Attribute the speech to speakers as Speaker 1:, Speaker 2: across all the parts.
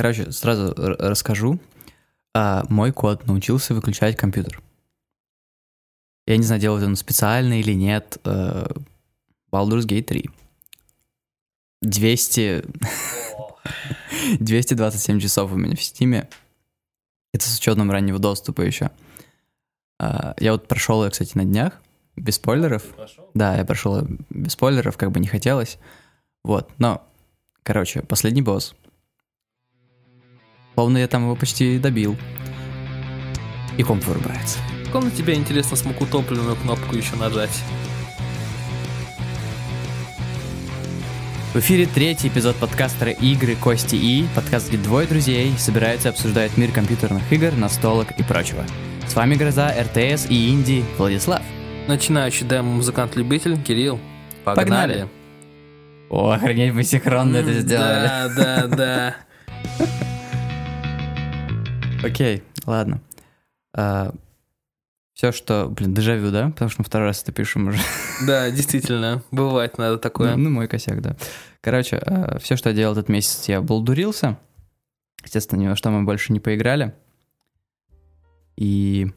Speaker 1: Короче, сразу расскажу. А, мой кот научился выключать компьютер. Я не знаю, делает он специально или нет. э, Baldur's Gate 3. 200... 227 часов у меня в стиме. Это с учетом раннего доступа еще. А, Я вот прошел ее, кстати, на днях, без спойлеров. Да, я прошел без спойлеров, как бы не хотелось. Вот, но, короче, последний босс. Словно я там его почти добил. И комп вырубается.
Speaker 2: На тебя интересно смог утопленную кнопку еще нажать?
Speaker 1: В эфире третий эпизод подкастера «Игры, кости и...» Подкаст, где двое друзей собираются и обсуждают мир компьютерных игр, настолок и прочего. С вами Гроза, РТС и Инди Владислав.
Speaker 2: Начинающий демо-музыкант-любитель Кирилл. Погнали.
Speaker 1: Погнали. О, охренеть, мы синхронно это сделали.
Speaker 2: Да, да, да.
Speaker 1: Окей, ладно. все, что... Блин, дежавю, да? Потому что мы второй раз это пишем уже.
Speaker 2: Да, действительно, бывает надо такое.
Speaker 1: Ну, ну, мой косяк, да. Короче, все, что я делал этот месяц, я болдурился. Естественно, ни во что мы больше не поиграли. И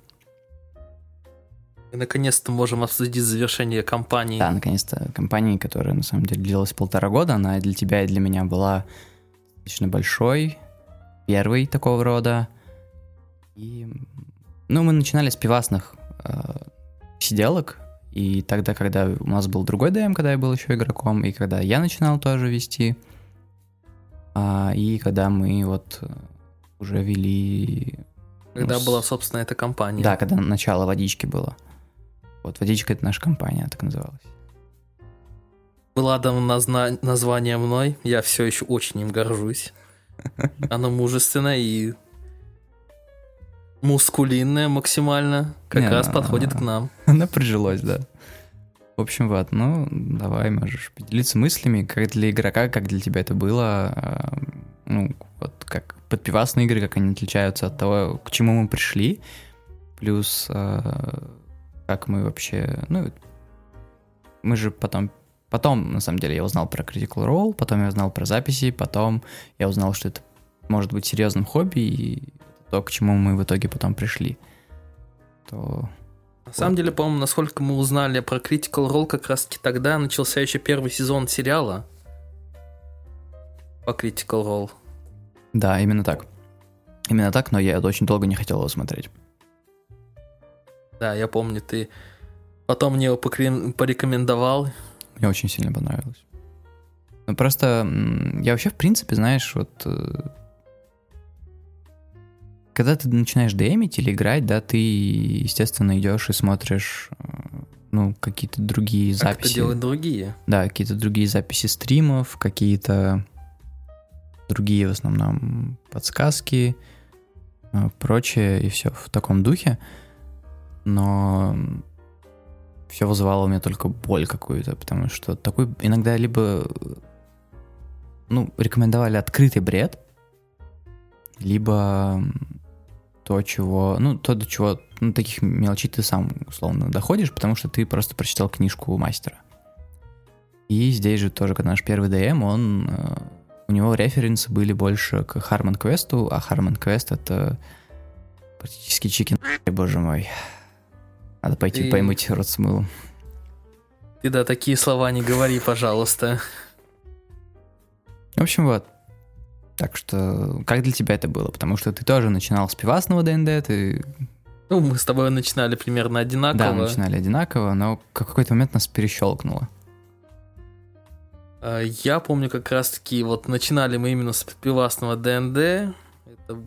Speaker 2: И наконец-то можем обсудить завершение кампании.
Speaker 1: да, наконец-то компания, которая на самом деле длилась полтора года, она для тебя и для меня была достаточно большой, первый такого рода. И, ну, мы начинали с пивасных э, сиделок, и тогда, когда у нас был другой ДМ, когда я был еще игроком, и когда я начинал тоже вести, а, и когда мы вот э, уже вели...
Speaker 2: Когда
Speaker 1: ну,
Speaker 2: была, собственно, эта компания.
Speaker 1: Да, когда начало водички было. Вот водичка это наша компания, так называлась.
Speaker 2: Была дана назна- название мной, я все еще очень им горжусь. Оно мужественное и мускулинное максимально. Как
Speaker 1: Не,
Speaker 2: раз
Speaker 1: ну,
Speaker 2: подходит к нам.
Speaker 1: Она прижилась, да. В общем, вот, ну, давай, можешь поделиться мыслями, как для игрока, как для тебя это было, а, ну, вот как подпивасные игры, как они отличаются от того, к чему мы пришли, плюс а, как мы вообще, ну, мы же потом, потом, на самом деле, я узнал про Critical Role, потом я узнал про записи, потом я узнал, что это может быть серьезным хобби, и то, к чему мы в итоге потом пришли, то
Speaker 2: На самом деле, по-моему, насколько мы узнали про Critical Role, как раз таки тогда начался еще первый сезон сериала по Critical Role.
Speaker 1: Да, именно так. Именно так, но я очень долго не хотел его смотреть.
Speaker 2: Да, я помню, ты потом мне его порекомендовал.
Speaker 1: Мне очень сильно понравилось. Ну, просто я вообще, в принципе, знаешь, вот... Когда ты начинаешь демить или играть, да, ты, естественно, идешь и смотришь, ну, какие-то другие
Speaker 2: Как это
Speaker 1: записи.
Speaker 2: делают другие.
Speaker 1: Да, какие-то другие записи стримов, какие-то другие в основном подсказки, э, прочее, и все в таком духе. Но все вызывало у меня только боль какую-то, потому что такой иногда либо ну, рекомендовали открытый бред, либо то, чего, ну, то, до чего, ну, таких мелочей ты сам, условно, доходишь, потому что ты просто прочитал книжку мастера. И здесь же тоже, когда наш первый ДМ, он, э, у него референсы были больше к Харман Квесту, а Харман Квест это практически чикен, боже мой. Надо пойти
Speaker 2: Ты-
Speaker 1: поймыть рот с мылом.
Speaker 2: Ты да, такие слова не говори, пожалуйста.
Speaker 1: В общем, вот. Так что, как для тебя это было? Потому что ты тоже начинал с пивасного ДНД, ты,
Speaker 2: Ну, мы с тобой начинали примерно одинаково.
Speaker 1: да, начинали одинаково, но в какой-то момент нас перещелкнуло.
Speaker 2: А, Я помню как раз-таки, вот начинали мы именно с пивасного ДНД. Это,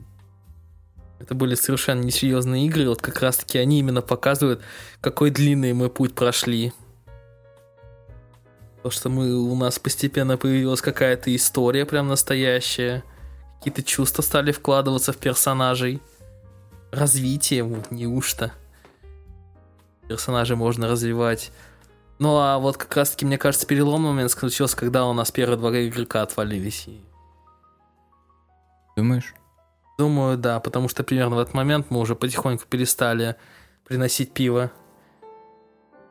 Speaker 2: это были совершенно несерьезные игры. Вот как раз-таки они именно показывают, какой длинный мы путь прошли. То, что мы, у нас постепенно появилась какая-то история прям настоящая. Какие-то чувства стали вкладываться в персонажей. Развитие, вот неужто. Персонажей можно развивать. Ну а вот как раз таки, мне кажется, переломный момент случился, когда у нас первые два игрока отвалились.
Speaker 1: Думаешь?
Speaker 2: Думаю, да, потому что примерно в этот момент мы уже потихоньку перестали приносить пиво.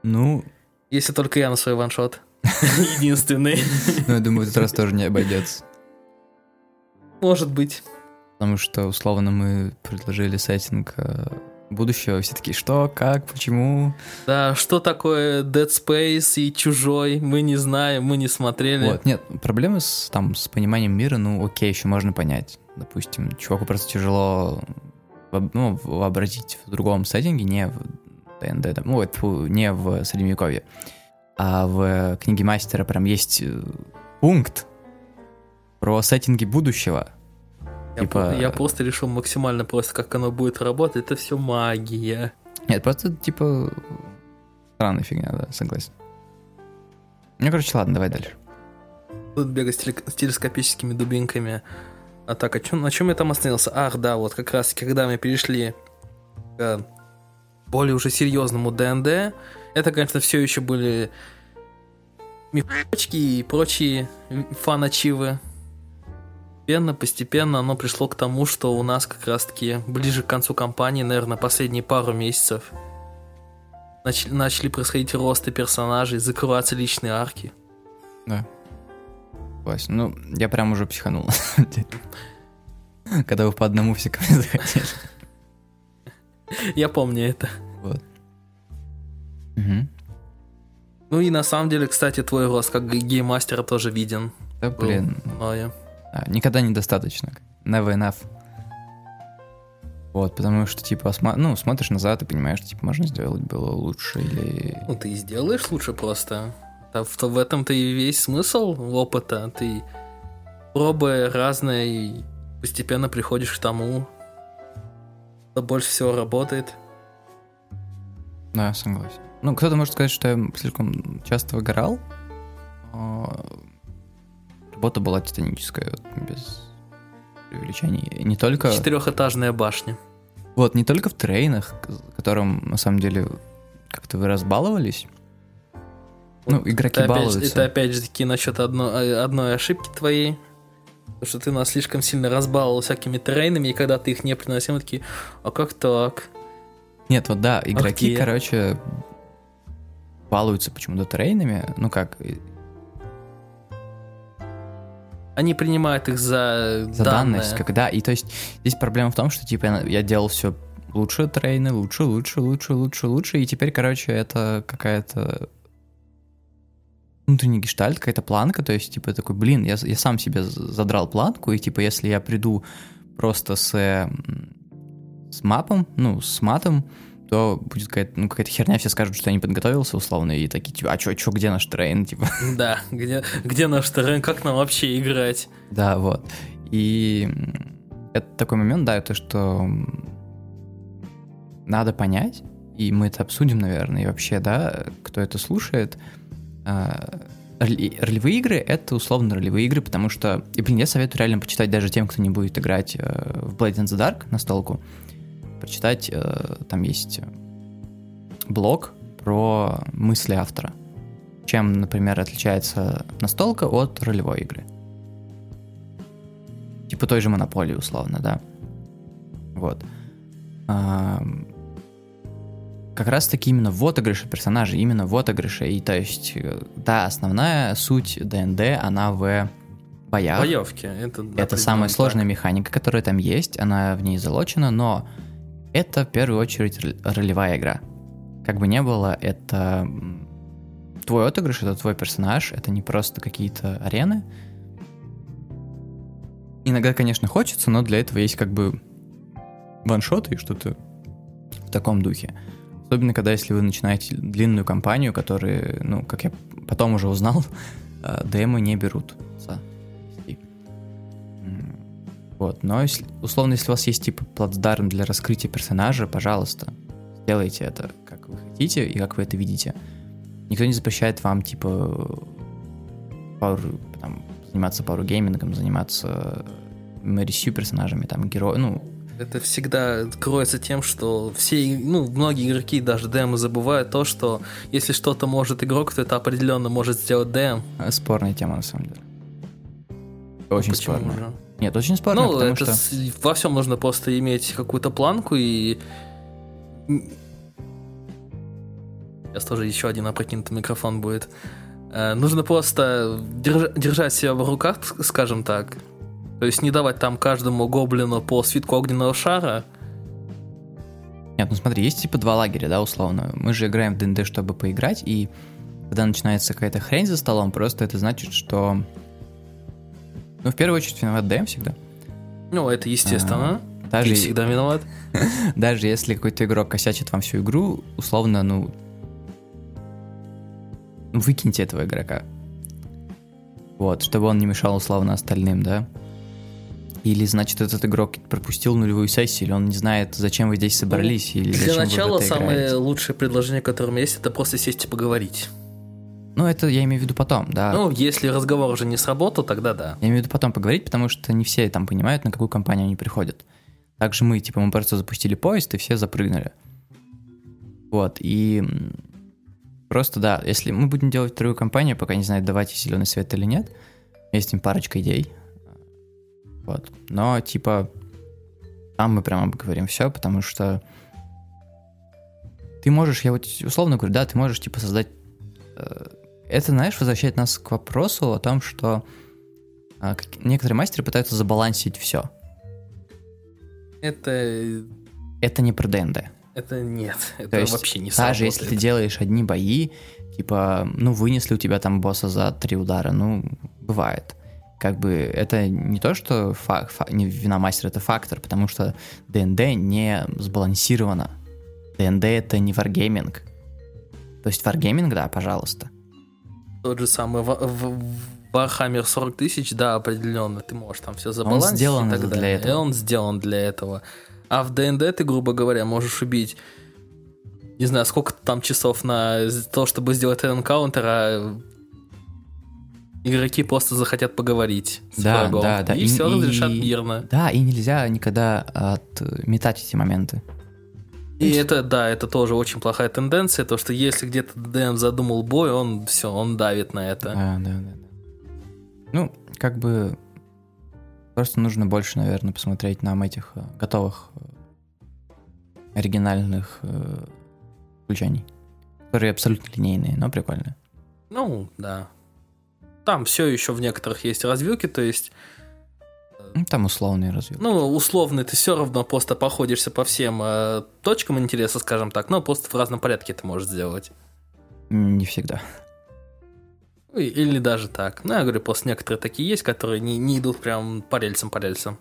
Speaker 1: Ну,
Speaker 2: Если только я на свой ваншот. Единственный.
Speaker 1: ну, я думаю, в этот раз тоже не обойдется.
Speaker 2: Может быть.
Speaker 1: Потому что, условно, мы предложили сеттинг э, будущего, все такие, что, как, почему?
Speaker 2: Да, что такое Dead Space и Чужой, мы не знаем, мы не смотрели.
Speaker 1: Вот, нет, проблемы с, там, с пониманием мира, ну, окей, еще можно понять. Допустим, чуваку просто тяжело ну, вообразить в другом сеттинге, не в ДНД, ну, фу, не в Средневековье, а в книге мастера прям есть э, пункт про сеттинги будущего.
Speaker 2: Я, типа... я просто решил максимально просто, как оно будет работать. Это все магия.
Speaker 1: Нет, просто типа странная фигня, да, согласен. Ну, короче, ладно, давай дальше.
Speaker 2: Тут бегать с, теле- с телескопическими дубинками. А так, а чё, на чем я там остановился? Ах, да, вот как раз когда мы перешли к более уже серьезному ДНД, это, конечно, все еще были мифочки и прочие фан-ачивы, постепенно, постепенно оно пришло к тому, что у нас как раз-таки ближе к концу кампании, наверное, последние пару месяцев начали, начали происходить росты персонажей, закрываться личные арки.
Speaker 1: Да. Согласен. Ну, я прям уже психанул. Когда вы по одному все ко мне захотели.
Speaker 2: Я помню это.
Speaker 1: Вот.
Speaker 2: Ну и на самом деле, кстати, твой рост как гейммастера тоже виден.
Speaker 1: Да блин.
Speaker 2: Мною.
Speaker 1: А, никогда недостаточно. Never enough. Вот, потому что, типа, сма- ну, смотришь назад и понимаешь, что, типа, можно сделать было лучше или...
Speaker 2: Ну, ты сделаешь лучше просто. В, в этом-то и весь смысл опыта. Ты, пробуя разное, и постепенно приходишь к тому, что больше всего работает.
Speaker 1: Да, согласен. Ну, кто-то может сказать, что я слишком часто выгорал, Работа была титаническая, без преувеличений. Не только...
Speaker 2: Четырехэтажная башня.
Speaker 1: Вот, не только в трейнах, которым, на самом деле, как-то вы разбаловались. Ну, игроки
Speaker 2: это
Speaker 1: балуются.
Speaker 2: Опять, это опять же таки насчет одно, одной ошибки твоей. Потому что ты нас слишком сильно разбаловал всякими трейнами, и когда ты их не приносил, мы такие, а как так?
Speaker 1: Нет, вот да, игроки, Окей. короче, балуются почему-то трейнами. Ну как,
Speaker 2: они принимают их за,
Speaker 1: за данные. данность, когда и то есть здесь проблема в том, что типа я делал все лучше трейны, лучше, лучше, лучше, лучше, лучше, и теперь, короче, это какая-то внутренний гештальт, какая-то планка, то есть, типа, такой, блин, я, я сам себе задрал планку, и, типа, если я приду просто с, с мапом, ну, с матом, то будет какая-то, ну, какая-то херня, все скажут, что я не подготовился условно, и такие, типа, а чё, чё, где наш terrain, типа?
Speaker 2: Да, где, где наш terrain, как нам вообще играть?
Speaker 1: Да, вот. И это такой момент, да, то, что надо понять, и мы это обсудим, наверное, и вообще, да, кто это слушает, а, ролевые игры — это условно ролевые игры, потому что, и, блин, я советую реально почитать даже тем, кто не будет играть э, в Blade in the Dark настолку, почитать, э, там есть блог про мысли автора. Чем, например, отличается настолка от ролевой игры. Типа той же монополии, условно, да. Вот. Как раз таки именно в отыгрыше персонажей, именно в отыгрыше. И то есть, э, да, основная суть ДНД, она в боях.
Speaker 2: Боевки. Это,
Speaker 1: это самая сложная так. механика, которая там есть, она в ней залочена, но это в первую очередь ролевая игра. Как бы не было, это твой отыгрыш, это твой персонаж, это не просто какие-то арены. Иногда, конечно, хочется, но для этого есть как бы ваншоты и что-то в таком духе. Особенно, когда если вы начинаете длинную кампанию, которые, ну, как я потом уже узнал, демы не берут. Вот, но если, условно, если у вас есть типа плацдарм для раскрытия персонажа, пожалуйста, сделайте это, как вы хотите и как вы это видите. Никто не запрещает вам типа пару, там, заниматься пару геймингом, заниматься мэрисью персонажами, там, герои, ну,
Speaker 2: это всегда кроется тем, что все, ну, многие игроки, даже демы забывают то, что если что-то может игрок, то это определенно может сделать дем.
Speaker 1: Спорная тема, на самом деле. Очень Почему спорная. Же? Нет, очень спорно,
Speaker 2: ну,
Speaker 1: потому
Speaker 2: это
Speaker 1: что...
Speaker 2: во всем нужно просто иметь какую-то планку и... Сейчас тоже еще один опрокинутый микрофон будет. Э, нужно просто держ... держать себя в руках, скажем так, То есть не давать там каждому гоблину по свитку огненного шара.
Speaker 1: Нет, ну смотри, есть типа два лагеря, да, условно. Мы же играем в ДНД, чтобы поиграть, и когда начинается какая-то хрень за столом, просто это значит, что... Ну, в первую очередь, виноват ДМ всегда.
Speaker 2: Ну, это естественно.
Speaker 1: А, даже,
Speaker 2: Ты всегда виноват.
Speaker 1: даже если какой-то игрок косячит вам всю игру, условно, ну, выкиньте этого игрока. Вот, чтобы он не мешал условно остальным, да. Или, значит, этот игрок пропустил нулевую сессию, или он не знает, зачем вы здесь собрались, или
Speaker 2: Для
Speaker 1: зачем
Speaker 2: начала
Speaker 1: вы в это
Speaker 2: самое
Speaker 1: играете.
Speaker 2: лучшее предложение, которое у меня есть, это просто сесть и поговорить.
Speaker 1: Ну, это я имею в виду потом, да.
Speaker 2: Ну, если разговор уже не сработал, тогда да.
Speaker 1: Я имею в виду потом поговорить, потому что не все там понимают, на какую компанию они приходят. Также мы, типа, мы просто запустили поезд, и все запрыгнули. Вот, и просто, да, если мы будем делать вторую компанию, пока не знаю, давайте зеленый свет или нет, есть им парочка идей. Вот. Но, типа, там мы прямо обговорим все, потому что ты можешь, я вот условно говорю, да, ты можешь, типа, создать... э, Это, знаешь, возвращает нас к вопросу о том, что а, некоторые мастеры пытаются забалансить все.
Speaker 2: Это...
Speaker 1: Это не про ДНД.
Speaker 2: Это нет. Это
Speaker 1: То есть
Speaker 2: вообще не
Speaker 1: даже если ты
Speaker 2: сработает.
Speaker 1: делаешь одни бои, типа, ну, вынесли у тебя там босса за три удара, ну, бывает. Как бы это не то, что фа- фа- не вина мастера, это фактор, потому что ДНД не сбалансировано. ДНД это не wargaming. То есть wargaming, да, пожалуйста.
Speaker 2: Тот же самый Warhammer 40 тысяч, да, определенно, ты можешь там все забалансить
Speaker 1: сделан
Speaker 2: и так
Speaker 1: для
Speaker 2: далее.
Speaker 1: этого.
Speaker 2: И он сделан для этого. А в ДНД ты, грубо говоря, можешь убить не знаю, сколько там часов на то, чтобы сделать энкаунтер, а игроки просто захотят поговорить с
Speaker 1: Да,
Speaker 2: врагом.
Speaker 1: да, да.
Speaker 2: И,
Speaker 1: И-
Speaker 2: все
Speaker 1: и-
Speaker 2: разрешат мирно.
Speaker 1: Да, и нельзя никогда отметать эти моменты.
Speaker 2: И это, да, это тоже очень плохая тенденция, то, что если где-то ДМ задумал бой, он все, он давит на это.
Speaker 1: Да, да, да. да. Ну, как бы просто нужно больше, наверное, посмотреть нам этих э, готовых э, оригинальных э, включений, которые абсолютно линейные, но прикольные.
Speaker 2: Ну, да. Там все еще в некоторых есть развилки, то есть,
Speaker 1: там условные развилки.
Speaker 2: ну, условно, ты все равно просто походишься по всем э, точкам интереса, скажем так, но просто в разном порядке это можешь сделать.
Speaker 1: Не всегда.
Speaker 2: Или даже так. Ну, я говорю, просто некоторые такие есть, которые не, не идут прям по рельсам, по рельсам.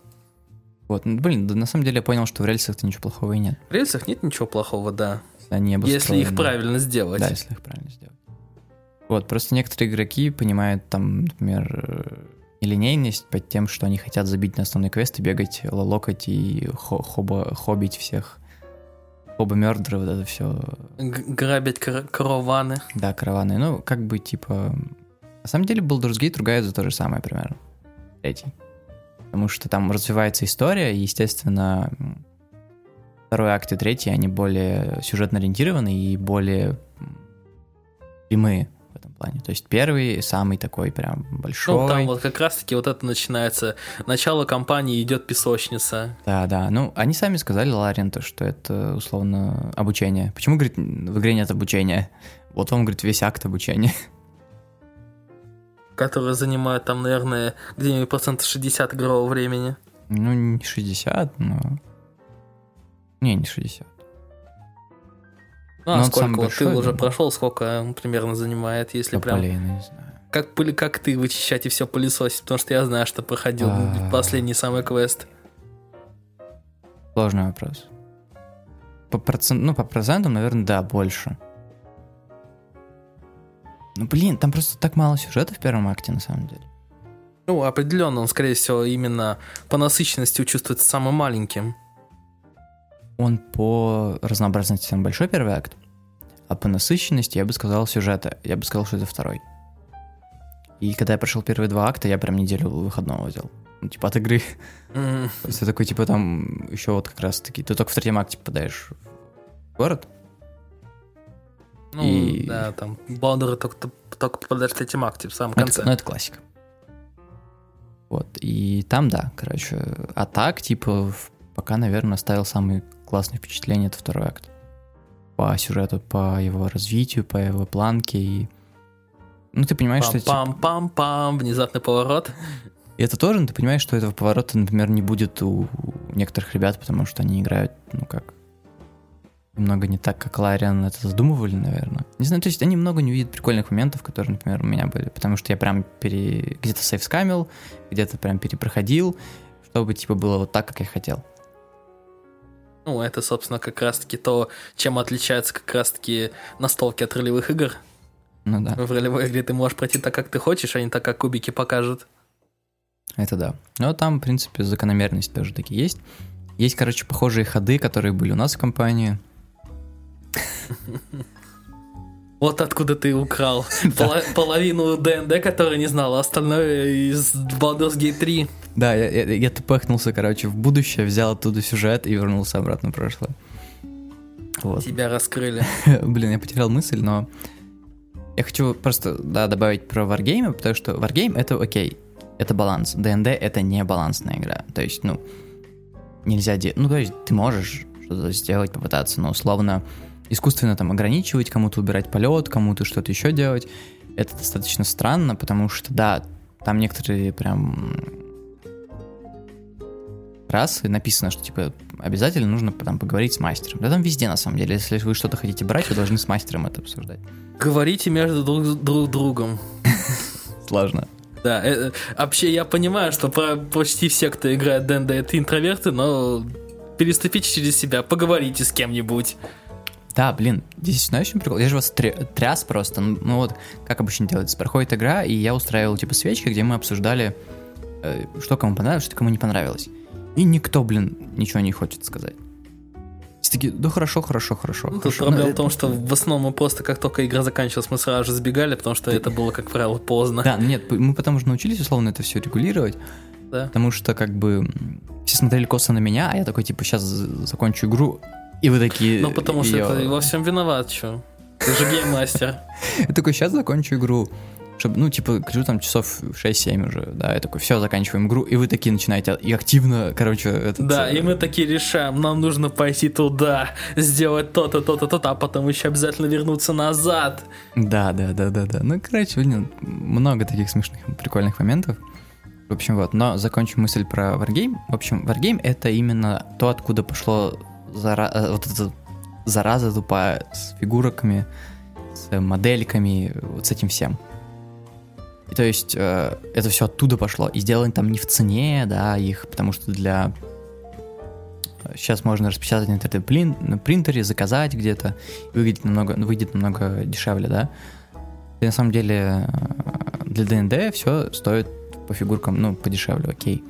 Speaker 1: Вот, ну, блин, да на самом деле я понял, что в рельсах-то ничего плохого и нет.
Speaker 2: В рельсах нет ничего плохого, да.
Speaker 1: Если Они
Speaker 2: Если их правильно сделать.
Speaker 1: Да, если их правильно сделать. Вот, просто некоторые игроки понимают там, например, нелинейность под тем, что они хотят забить на основной квест и бегать, локать и хо- хоба, хобить всех. Хоба мердры, вот это все.
Speaker 2: Грабить кар- караваны.
Speaker 1: Да, караваны. Ну, как бы, типа... На самом деле, Baldur's Gate ругают за то же самое примерно. Третий. Потому что там развивается история, и, естественно, второй акт и третий, они более сюжетно ориентированы и более прямые плане. То есть первый самый такой прям большой.
Speaker 2: Ну, там вот как раз-таки вот это начинается. Начало кампании идет песочница.
Speaker 1: Да, да. Ну, они сами сказали, Ларин, то, что это условно обучение. Почему, говорит, в игре нет обучения? Вот он, говорит, весь акт обучения.
Speaker 2: Которая занимает там, наверное, где-нибудь процентов 60 игрового времени.
Speaker 1: Ну, не 60, но... Не, не 60.
Speaker 2: Ну, а сколько вот
Speaker 1: большой,
Speaker 2: ты уже прошел, сколько он примерно занимает, если
Speaker 1: Да,
Speaker 2: прям
Speaker 1: блин, не знаю.
Speaker 2: как, пыли- как ты вычищать и все пылесосить, потому что я знаю, что проходил
Speaker 1: А.
Speaker 2: последний самый квест.
Speaker 1: Сложный вопрос. По процент, ну, по процентам, наверное, да, больше. Ну, блин, там просто так мало сюжета в первом акте, на самом деле.
Speaker 2: Ну, определенно, он, скорее всего, именно по насыщенности чувствуется самым маленьким.
Speaker 1: Он по разнообразности самый большой первый акт, а по насыщенности я бы сказал сюжета. Я бы сказал, что это второй. И когда я прошел первые два акта, я прям неделю выходного взял. Ну, типа от игры. Есть ты такой, типа, там еще вот как раз таки... Ты только в третьем акте попадаешь в город,
Speaker 2: Ну,
Speaker 1: И-
Speaker 2: да, там Баудеры только, только попадаешь в третьем акте, в самом
Speaker 1: Ну,
Speaker 2: конце.
Speaker 1: Это, ну, это классика. Вот, и там, да, короче, а так, типа, пока, наверное, оставил самые классные впечатления это второй акт. По сюжету, по его развитию, по его планке и... Ну, ты понимаешь, что... типа,
Speaker 2: Пам-пам-пам-пам, внезапный поворот.
Speaker 1: И это тоже, ну, ты понимаешь, что этого поворота, например, не будет у некоторых ребят, потому что они играют, ну как, немного не так, как Лариан это задумывали, наверное. Не знаю, то есть они много не видят прикольных моментов, которые, например, у меня были, потому что я прям пере... где-то сейфскамил, где-то прям перепроходил, чтобы, типа, было вот так, как я хотел.
Speaker 2: Ну, это, собственно, как раз-таки то, чем отличается как раз-таки настолки от ролевых игр.
Speaker 1: Ну да.
Speaker 2: В ролевой игре ты можешь пройти так, как ты хочешь, а не так, как кубики покажут.
Speaker 1: Это да. Но там, в принципе, закономерность тоже такие есть. Есть, короче, похожие ходы, которые были у нас в компании.
Speaker 2: Вот откуда ты украл половину ДНД, который не знал, а остальное из Baldur's Gate 3.
Speaker 1: Да, я, я, я тупахнулся, короче, в будущее, взял оттуда сюжет и вернулся обратно в прошлое.
Speaker 2: Вот. Тебя раскрыли.
Speaker 1: Блин, я потерял мысль, но я хочу просто да, добавить про Wargame, потому что Wargame это окей, это баланс. ДНД это не балансная игра. То есть, ну, нельзя делать. Ну, то есть, ты можешь что-то сделать, попытаться, но условно искусственно там ограничивать, кому-то убирать полет, кому-то что-то еще делать. Это достаточно странно, потому что, да, там некоторые прям расы написано, что типа обязательно нужно там поговорить с мастером. Да там везде на самом деле. Если вы что-то хотите брать, вы должны с мастером это обсуждать.
Speaker 2: Говорите между друг, друг другом.
Speaker 1: Сложно.
Speaker 2: Да, э, вообще я понимаю, что почти все, кто играет ДНД, это интроверты, но переступите через себя, поговорите с кем-нибудь.
Speaker 1: Да, блин, здесь знаешь, чем прикол? Я же вас тряс просто. Ну, ну вот, как обычно делается. Проходит игра, и я устраивал типа свечки, где мы обсуждали, э, что кому понравилось, что кому не понравилось. И никто, блин, ничего не хочет сказать. Все такие, да хорошо, хорошо, хорошо. Ну,
Speaker 2: тут проблема ну, в том, что в основном мы просто, как только игра заканчивалась, мы сразу же сбегали, потому что это было, как правило, поздно.
Speaker 1: Да, нет, мы потом уже научились условно это все регулировать. Да. Потому что, как бы, все смотрели косо на меня, а я такой, типа, сейчас закончу игру, и вы такие...
Speaker 2: Ну, потому что это во всем виноват, что? Ты же гейммастер.
Speaker 1: Я такой, сейчас закончу игру. Чтобы, ну, типа, кажу там часов 6-7 уже, да, я такой, все, заканчиваем игру, и вы такие начинаете, и активно, короче, это...
Speaker 2: Да, и мы такие решаем, нам нужно пойти туда, сделать то-то, то-то, то-то, а потом еще обязательно вернуться назад.
Speaker 1: Да, да, да, да, да. Ну, короче, блин, много таких смешных, прикольных моментов. В общем, вот, но закончу мысль про Wargame. В общем, Wargame — это именно то, откуда пошло зара... Э, вот эта зараза тупая с фигурками, с модельками, вот с этим всем. И то есть э, это все оттуда пошло. И сделано там не в цене, да, их, потому что для... Сейчас можно распечатать на 3D на принтере, заказать где-то, выйдет намного, выйдет намного дешевле, да. И на самом деле э, для ДНД все стоит по фигуркам, ну, подешевле, окей.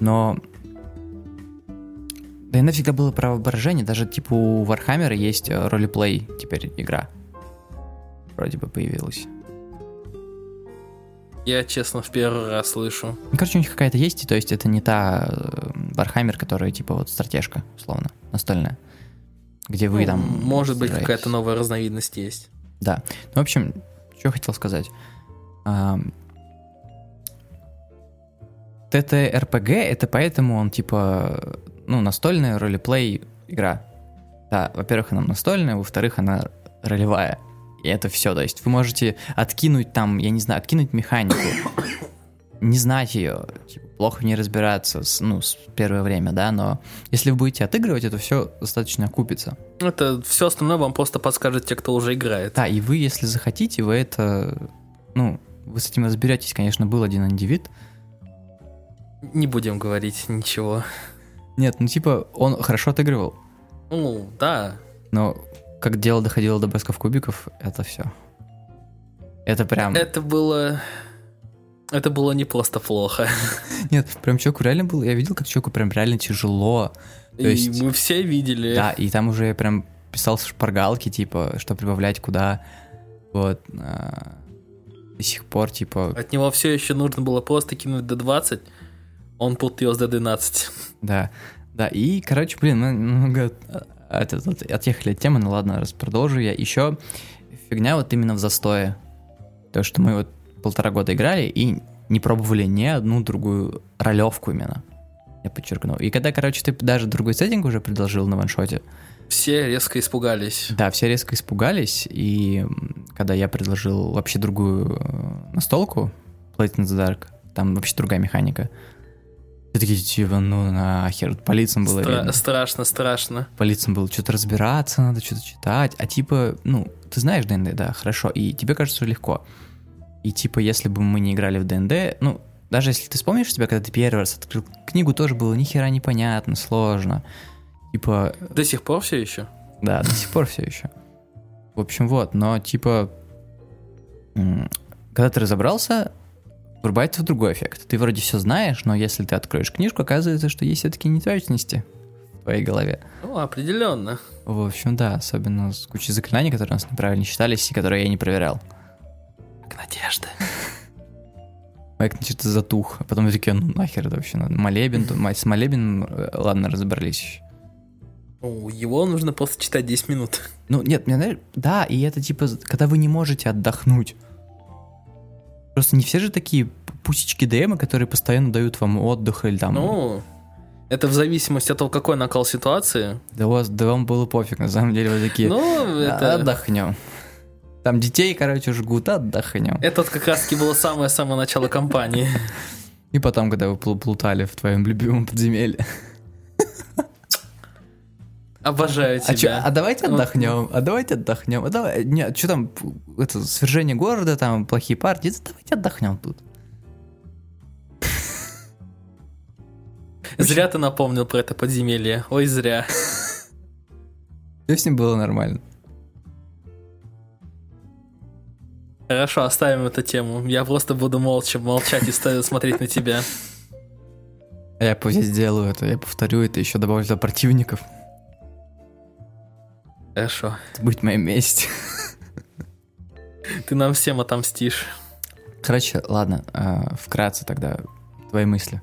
Speaker 1: Но да и всегда было про воображение, даже типа у Warhammer есть э, ролеплей теперь игра. Вроде бы появилась.
Speaker 2: Я, честно, в первый раз слышу.
Speaker 1: Ну, короче, у них какая-то есть, то есть это не та э, Warhammer, которая типа вот стратежка, условно, настольная. Где вы ну, там...
Speaker 2: Может быть, какая-то новая разновидность есть.
Speaker 1: Да. Ну, в общем, что хотел сказать. ТТРПГ это поэтому он типа ну, настольная ролеплей игра. Да, во-первых, она настольная, во-вторых, она ролевая. И это все. То есть вы можете откинуть там, я не знаю, откинуть механику, не знать ее, типа, плохо в ней разбираться, с, ну, с первое время, да, но если вы будете отыгрывать, это все достаточно окупится.
Speaker 2: Это все остальное вам просто подскажет те, кто уже играет.
Speaker 1: Да, и вы, если захотите, вы это, ну, вы с этим разберетесь, конечно, был один индивид.
Speaker 2: Не будем говорить ничего.
Speaker 1: Нет, ну типа он хорошо отыгрывал.
Speaker 2: Ну, да.
Speaker 1: Но как дело доходило до бросков кубиков, это все. Это прям...
Speaker 2: Это было... Это было не просто плохо.
Speaker 1: Нет, прям человеку реально было... Я видел, как человеку прям реально тяжело.
Speaker 2: То и есть, мы все видели.
Speaker 1: Да, и там уже я прям писал шпаргалки, типа, что прибавлять куда. Вот. А, до сих пор, типа...
Speaker 2: От него все еще нужно было просто кинуть до 20, он путал с D12.
Speaker 1: Да, да, и, короче, блин, мы много от, от, отъехали от темы, ну ладно, раз продолжу я. Еще фигня вот именно в застое. То, что мы вот полтора года играли и не пробовали ни одну другую ролевку именно. Я подчеркну. И когда, короче, ты даже другой сеттинг уже предложил на ваншоте,
Speaker 2: все резко испугались.
Speaker 1: Да, все резко испугались, и когда я предложил вообще другую э, настолку, Plate in the Dark, там вообще другая механика. Все такие, типа, ну нахер, по лицам было
Speaker 2: Стра-
Speaker 1: видно.
Speaker 2: страшно, страшно.
Speaker 1: По лицам было что-то разбираться, надо что-то читать. А типа, ну, ты знаешь ДНД, да, хорошо, и тебе кажется, легко. И типа, если бы мы не играли в ДНД, ну, даже если ты вспомнишь себя, когда ты первый раз открыл книгу, тоже было ни хера непонятно, сложно. Типа,
Speaker 2: До сих пор все еще?
Speaker 1: да, до сих пор все еще. В общем, вот, но типа, когда ты разобрался, врубается в другой эффект. Ты вроде все знаешь, но если ты откроешь книжку, оказывается, что есть все-таки неточности в твоей голове.
Speaker 2: Ну, определенно.
Speaker 1: В общем, да, особенно с кучей заклинаний, которые у нас неправильно считались и которые я не проверял.
Speaker 2: Как надежда.
Speaker 1: Майк что-то затух, а потом я такие, ну нахер это вообще надо. Молебен, с молебен, э, ладно, разобрались еще.
Speaker 2: Ну, его нужно просто читать 10 минут.
Speaker 1: Ну, нет, мне, да, и это типа, когда вы не можете отдохнуть. Просто не все же такие пусечки ДМы, которые постоянно дают вам отдых или там...
Speaker 2: Ну, это в зависимости от того, какой накал ситуации.
Speaker 1: Да, у вас, да вам было пофиг, на самом деле, вы такие,
Speaker 2: Ну,
Speaker 1: «А,
Speaker 2: это...
Speaker 1: отдохнем. Там детей, короче, жгут, отдохнем.
Speaker 2: Это вот как раз таки было самое-самое начало кампании.
Speaker 1: И потом, когда вы плу- плутали в твоем любимом подземелье.
Speaker 2: Обожаю
Speaker 1: А, чё,
Speaker 2: тебя.
Speaker 1: а давайте
Speaker 2: Ну.
Speaker 1: отдохнем, а давайте отдохнем. А давай, нет, что там, это, свержение города, там, плохие партии, да давайте отдохнем тут.
Speaker 2: Зря ты напомнил про это подземелье. Ой, зря.
Speaker 1: Все с ним было нормально.
Speaker 2: Хорошо, оставим эту тему. Я просто буду молча молчать и смотреть на тебя.
Speaker 1: А я пусть сделаю это, я повторю это, еще добавлю туда противников.
Speaker 2: Хорошо.
Speaker 1: Это будет моя месть.
Speaker 2: Ты нам всем отомстишь.
Speaker 1: Короче, ладно, а, вкратце тогда твои мысли.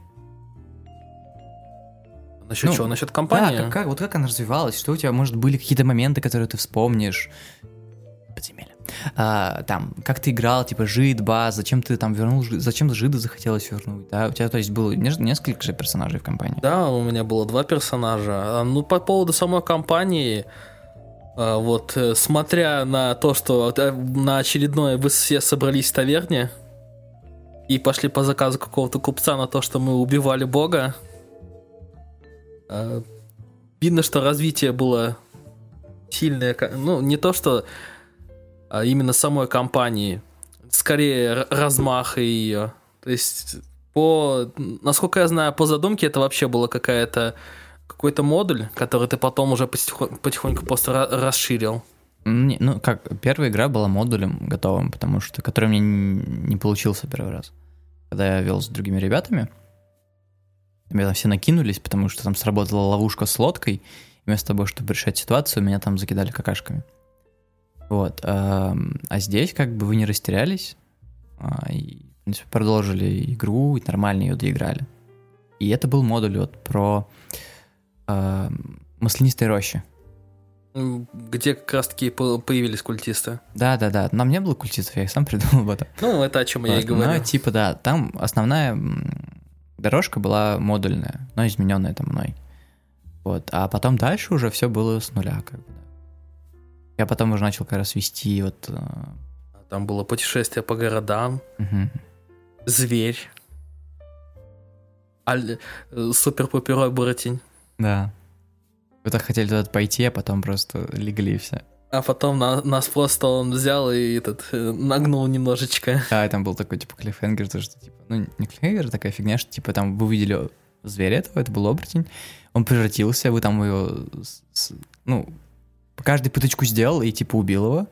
Speaker 2: Насчет
Speaker 1: Ну,
Speaker 2: чего? Насчет
Speaker 1: Да,
Speaker 2: компании?
Speaker 1: как, как- вот как она развивалась, что у тебя, может, были какие-то моменты, которые ты вспомнишь? Подземелье. А, там, как ты играл, типа, жид, баз, зачем ты там вернул, зачем жида захотелось вернуть, да? У тебя, то есть, было не- несколько же персонажей в компании.
Speaker 2: Да, у меня было два персонажа. А, Ну, по поводу самой компании, вот, э, смотря на то, что э, на очередное вы все собрались в таверне и пошли по заказу какого-то купца на то, что мы убивали бога, а, видно, что развитие было сильное. Ну, не то, что а именно самой компании, скорее р- размаха ее. То есть, по, насколько я знаю, по задумке это вообще было какая-то какой-то модуль, который ты потом уже потихоньку, потихоньку просто ра- расширил.
Speaker 1: Не, ну, как, первая игра была модулем готовым, потому что, который мне не получился первый раз. Когда я вел с другими ребятами, меня там все накинулись, потому что там сработала ловушка с лодкой, вместо того, чтобы решать ситуацию, меня там закидали какашками. Вот. А, а здесь как бы вы не растерялись, а, и, продолжили игру, и нормально ее доиграли. И это был модуль вот про а, маслянистые рощи.
Speaker 2: Где как раз-таки по- появились культисты.
Speaker 1: Да, да, да. Нам не было культистов, я их сам придумал об этом.
Speaker 2: Ну, это о чем я и говорю.
Speaker 1: Но, типа, да, там основная дорожка была модульная, но измененная там мной. Вот. А потом дальше уже все было с нуля, как бы. Я потом уже начал как раз вести вот. э,
Speaker 2: Там было путешествие по городам,
Speaker 1: мгм.
Speaker 2: зверь, аль- э, супер-пупер оборотень.
Speaker 1: Да. Вы так хотели туда пойти, а потом просто легли и все.
Speaker 2: А потом на- нас просто он взял и этот э, нагнул немножечко.
Speaker 1: Да, и там был такой, типа, клиффхенгер, то, что, типа, ну, не клиффхенгер, а такая фигня, что, типа, там вы увидели зверя этого, это был оборотень, он превратился, вы там его, с- с- ну, по каждой пыточку сделал и, типа, убил его.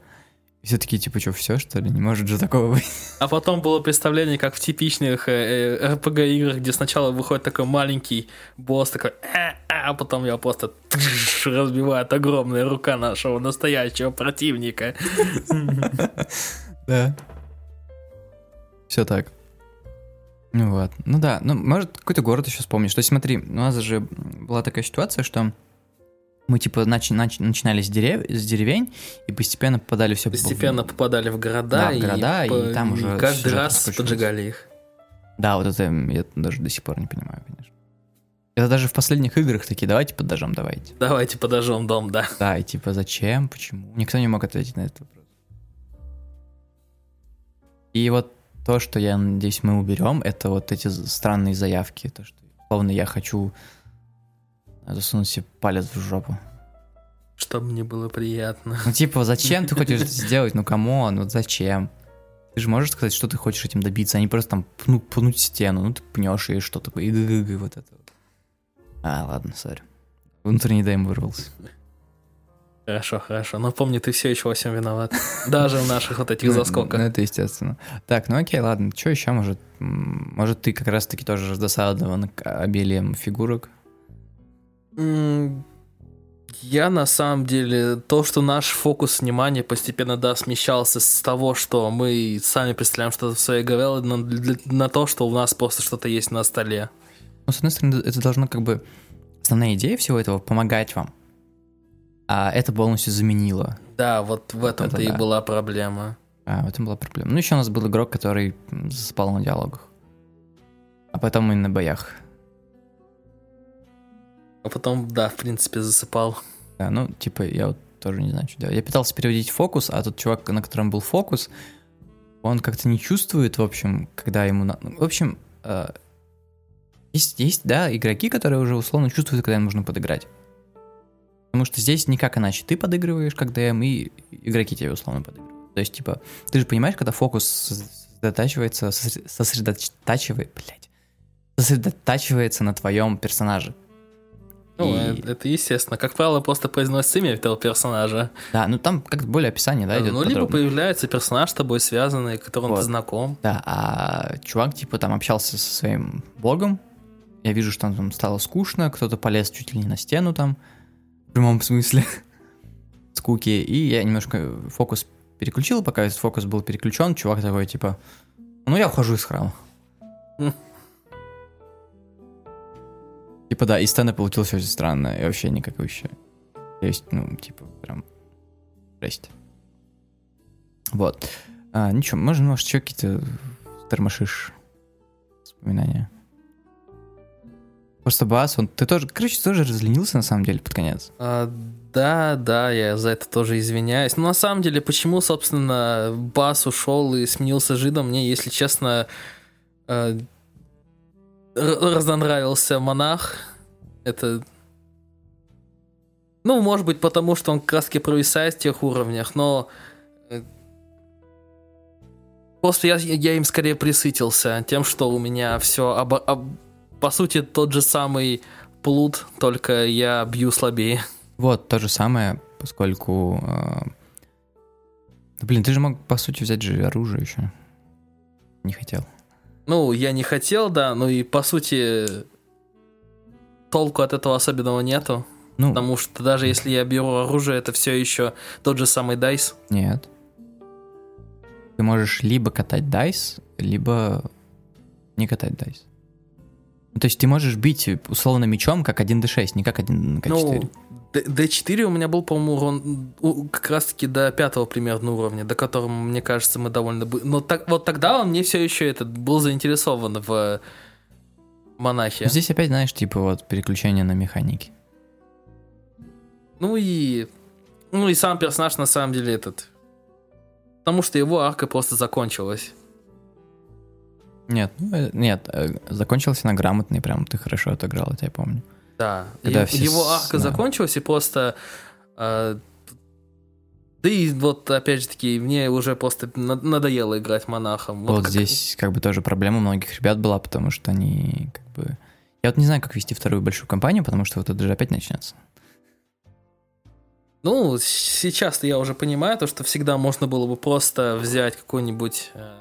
Speaker 1: Все такие, типа, что, все, что ли? Не может же такого быть.
Speaker 2: А потом было представление, как в типичных э, RPG-играх, где сначала выходит такой маленький босс, такой, «А, а», потом его просто разбивает огромная рука нашего настоящего противника.
Speaker 1: Да. Все так. Ну вот. Ну да, ну, может, какой-то город еще вспомнишь. То есть смотри, у нас же была такая ситуация, что мы, типа, нач- нач- начинали с, дерев- с деревень и постепенно попадали все
Speaker 2: Постепенно попадали в города,
Speaker 1: Да, в города, и
Speaker 2: по-
Speaker 1: там уже
Speaker 2: каждый раз поджигали их.
Speaker 1: Да, вот это я даже до сих пор не понимаю, конечно. Это даже в последних играх такие, давайте подожжем, давайте.
Speaker 2: Давайте подожжем дом, да.
Speaker 1: Да, и типа зачем, почему? Никто не мог ответить на этот вопрос. И вот то, что я надеюсь мы уберем, это вот эти странные заявки, то что словно я хочу засунуть себе палец в жопу.
Speaker 2: Чтобы мне было приятно.
Speaker 1: Ну типа, зачем ты хочешь это сделать? Ну кому? Ну зачем? Ты же можешь сказать, что ты хочешь этим добиться, а не просто там пну, пнуть стену. Ну ты пнешь и что такое, и вот это. А, ладно, сори. Внутренний дайм вырвался.
Speaker 2: Хорошо, хорошо. Но помни, ты все еще во всем виноват. Даже в наших вот этих заскоках.
Speaker 1: Ну, это естественно. Так, ну окей, ладно. Что еще может? Может, ты как раз-таки тоже раздосадован обилием фигурок?
Speaker 2: Я на самом деле, то, что наш фокус внимания постепенно, да, смещался с того, что мы сами представляем что-то в своей голове, на, на то, что у нас просто что-то есть на столе.
Speaker 1: Ну, с одной стороны, это должно как бы... Основная идея всего этого — помогать вам. А это полностью заменило.
Speaker 2: Да, вот в этом-то и да. была проблема.
Speaker 1: А, в этом была проблема. Ну, еще у нас был игрок, который засыпал на диалогах. А потом и на боях.
Speaker 2: А потом, да, в принципе, засыпал.
Speaker 1: Да, ну, типа, я вот тоже не знаю, что делать. Я пытался переводить фокус, а тот чувак, на котором был фокус, он как-то не чувствует, в общем, когда ему... На... В общем, э, есть, есть, да, игроки, которые уже условно чувствуют, когда им нужно подыграть. Потому что здесь никак иначе. Ты подыгрываешь как ДМ, и игроки тебе условно подыгрывают. То есть, типа, ты же понимаешь, когда фокус сосредотачивается, сосредотачивает, блядь, сосредотачивается на твоем персонаже.
Speaker 2: Ну, и... это естественно. Как правило, просто произносится имя этого персонажа.
Speaker 1: Да, ну там как более описание, да, идет.
Speaker 2: Ну, либо появляется персонаж с тобой связанный, которым вот. ты знаком.
Speaker 1: Да, а чувак, типа, там общался со своим богом. Я вижу, что там стало скучно, кто-то полез чуть ли не на стену там, в прямом смысле, скуки. И я немножко фокус переключил, пока этот фокус был переключен, чувак такой, типа, ну я ухожу из храма. Типа, да, и сцена получилась очень странная и вообще никакущая. То есть, ну, типа, прям жесть. Вот. А, ничего, можно, может, еще какие-то тормошишь воспоминания. Просто бас, он, ты тоже, короче, тоже разленился на самом деле под конец.
Speaker 2: А, да, да, я за это тоже извиняюсь. Но на самом деле, почему, собственно, бас ушел и сменился жидом, мне, если честно, разонравился монах. Это... Ну, может быть, потому что он краски провисает в тех уровнях, но... Э, просто я, я им скорее присытился тем, что у меня все... Об, об, по сути, тот же самый плут, только я бью слабее.
Speaker 1: Вот, то же самое, поскольку... Э... Блин, ты же мог, по сути, взять же оружие еще. Не хотел.
Speaker 2: Ну, я не хотел, да, ну и по сути толку от этого особенного нету. Ну, потому что даже если я беру оружие, это все еще тот же самый дайс.
Speaker 1: Нет. Ты можешь либо катать дайс, либо не катать дайс. То есть ты можешь бить условно мечом как 1d6, не как 1k4. Ну,
Speaker 2: D4 у меня был, по-моему, урон как раз-таки до пятого примерно уровня, до которого, мне кажется, мы довольно... Но так, вот тогда он мне все еще этот был заинтересован в монахе.
Speaker 1: Здесь опять, знаешь, типа вот переключение на механики.
Speaker 2: Ну и... Ну и сам персонаж на самом деле этот... Потому что его арка просто закончилась.
Speaker 1: Нет, ну, э, нет, э, закончился на грамотный, прям ты хорошо отыграл, это я помню.
Speaker 2: Да, Когда все его арка да. закончилась, и просто... Э, да и вот, опять же таки, мне уже просто надоело играть монахом.
Speaker 1: Вот, вот как... здесь как бы тоже проблема многих ребят была, потому что они как бы... Я вот не знаю, как вести вторую большую кампанию, потому что вот это же опять начнется.
Speaker 2: Ну, сейчас-то я уже понимаю то, что всегда можно было бы просто взять какой-нибудь... Э,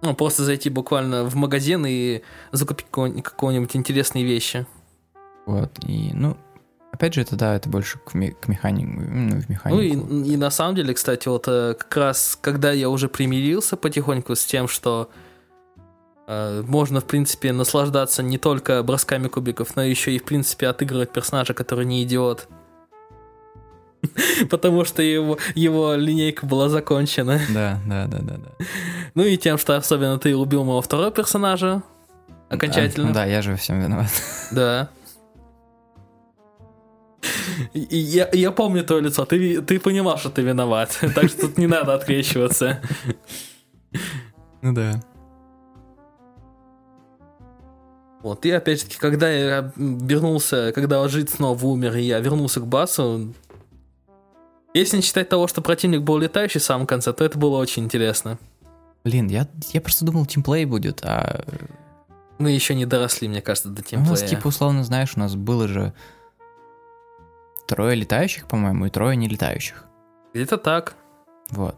Speaker 2: ну, просто зайти буквально в магазин и закупить какого-нибудь интересные вещи.
Speaker 1: Вот, и, ну, опять же, это, да, это больше к, ми- к механику,
Speaker 2: ну, в механику. Ну, и, и на самом деле, кстати, вот э, как раз, когда я уже примирился потихоньку с тем, что э, можно, в принципе, наслаждаться не только бросками кубиков, но еще и, в принципе, отыгрывать персонажа, который не идиот. Потому что его, его линейка была закончена.
Speaker 1: Да, да, да, да, да.
Speaker 2: Ну и тем, что особенно ты убил моего второго персонажа. Окончательно.
Speaker 1: Да, да я же во всем виноват.
Speaker 2: Да. Я, я помню твое лицо, ты, ты понимал, что ты виноват, так что тут не надо открещиваться.
Speaker 1: Ну да.
Speaker 2: Вот, и опять таки, когда я вернулся, когда жить снова умер, и я вернулся к басу, если не считать того, что противник был летающий в самом конце, то это было очень интересно.
Speaker 1: Блин, я, я просто думал, тимплей будет, а...
Speaker 2: Мы еще не доросли, мне кажется, до
Speaker 1: У
Speaker 2: тимплея.
Speaker 1: нас, типа, условно, знаешь, у нас было же трое летающих, по-моему, и трое не летающих.
Speaker 2: Где-то так.
Speaker 1: Вот.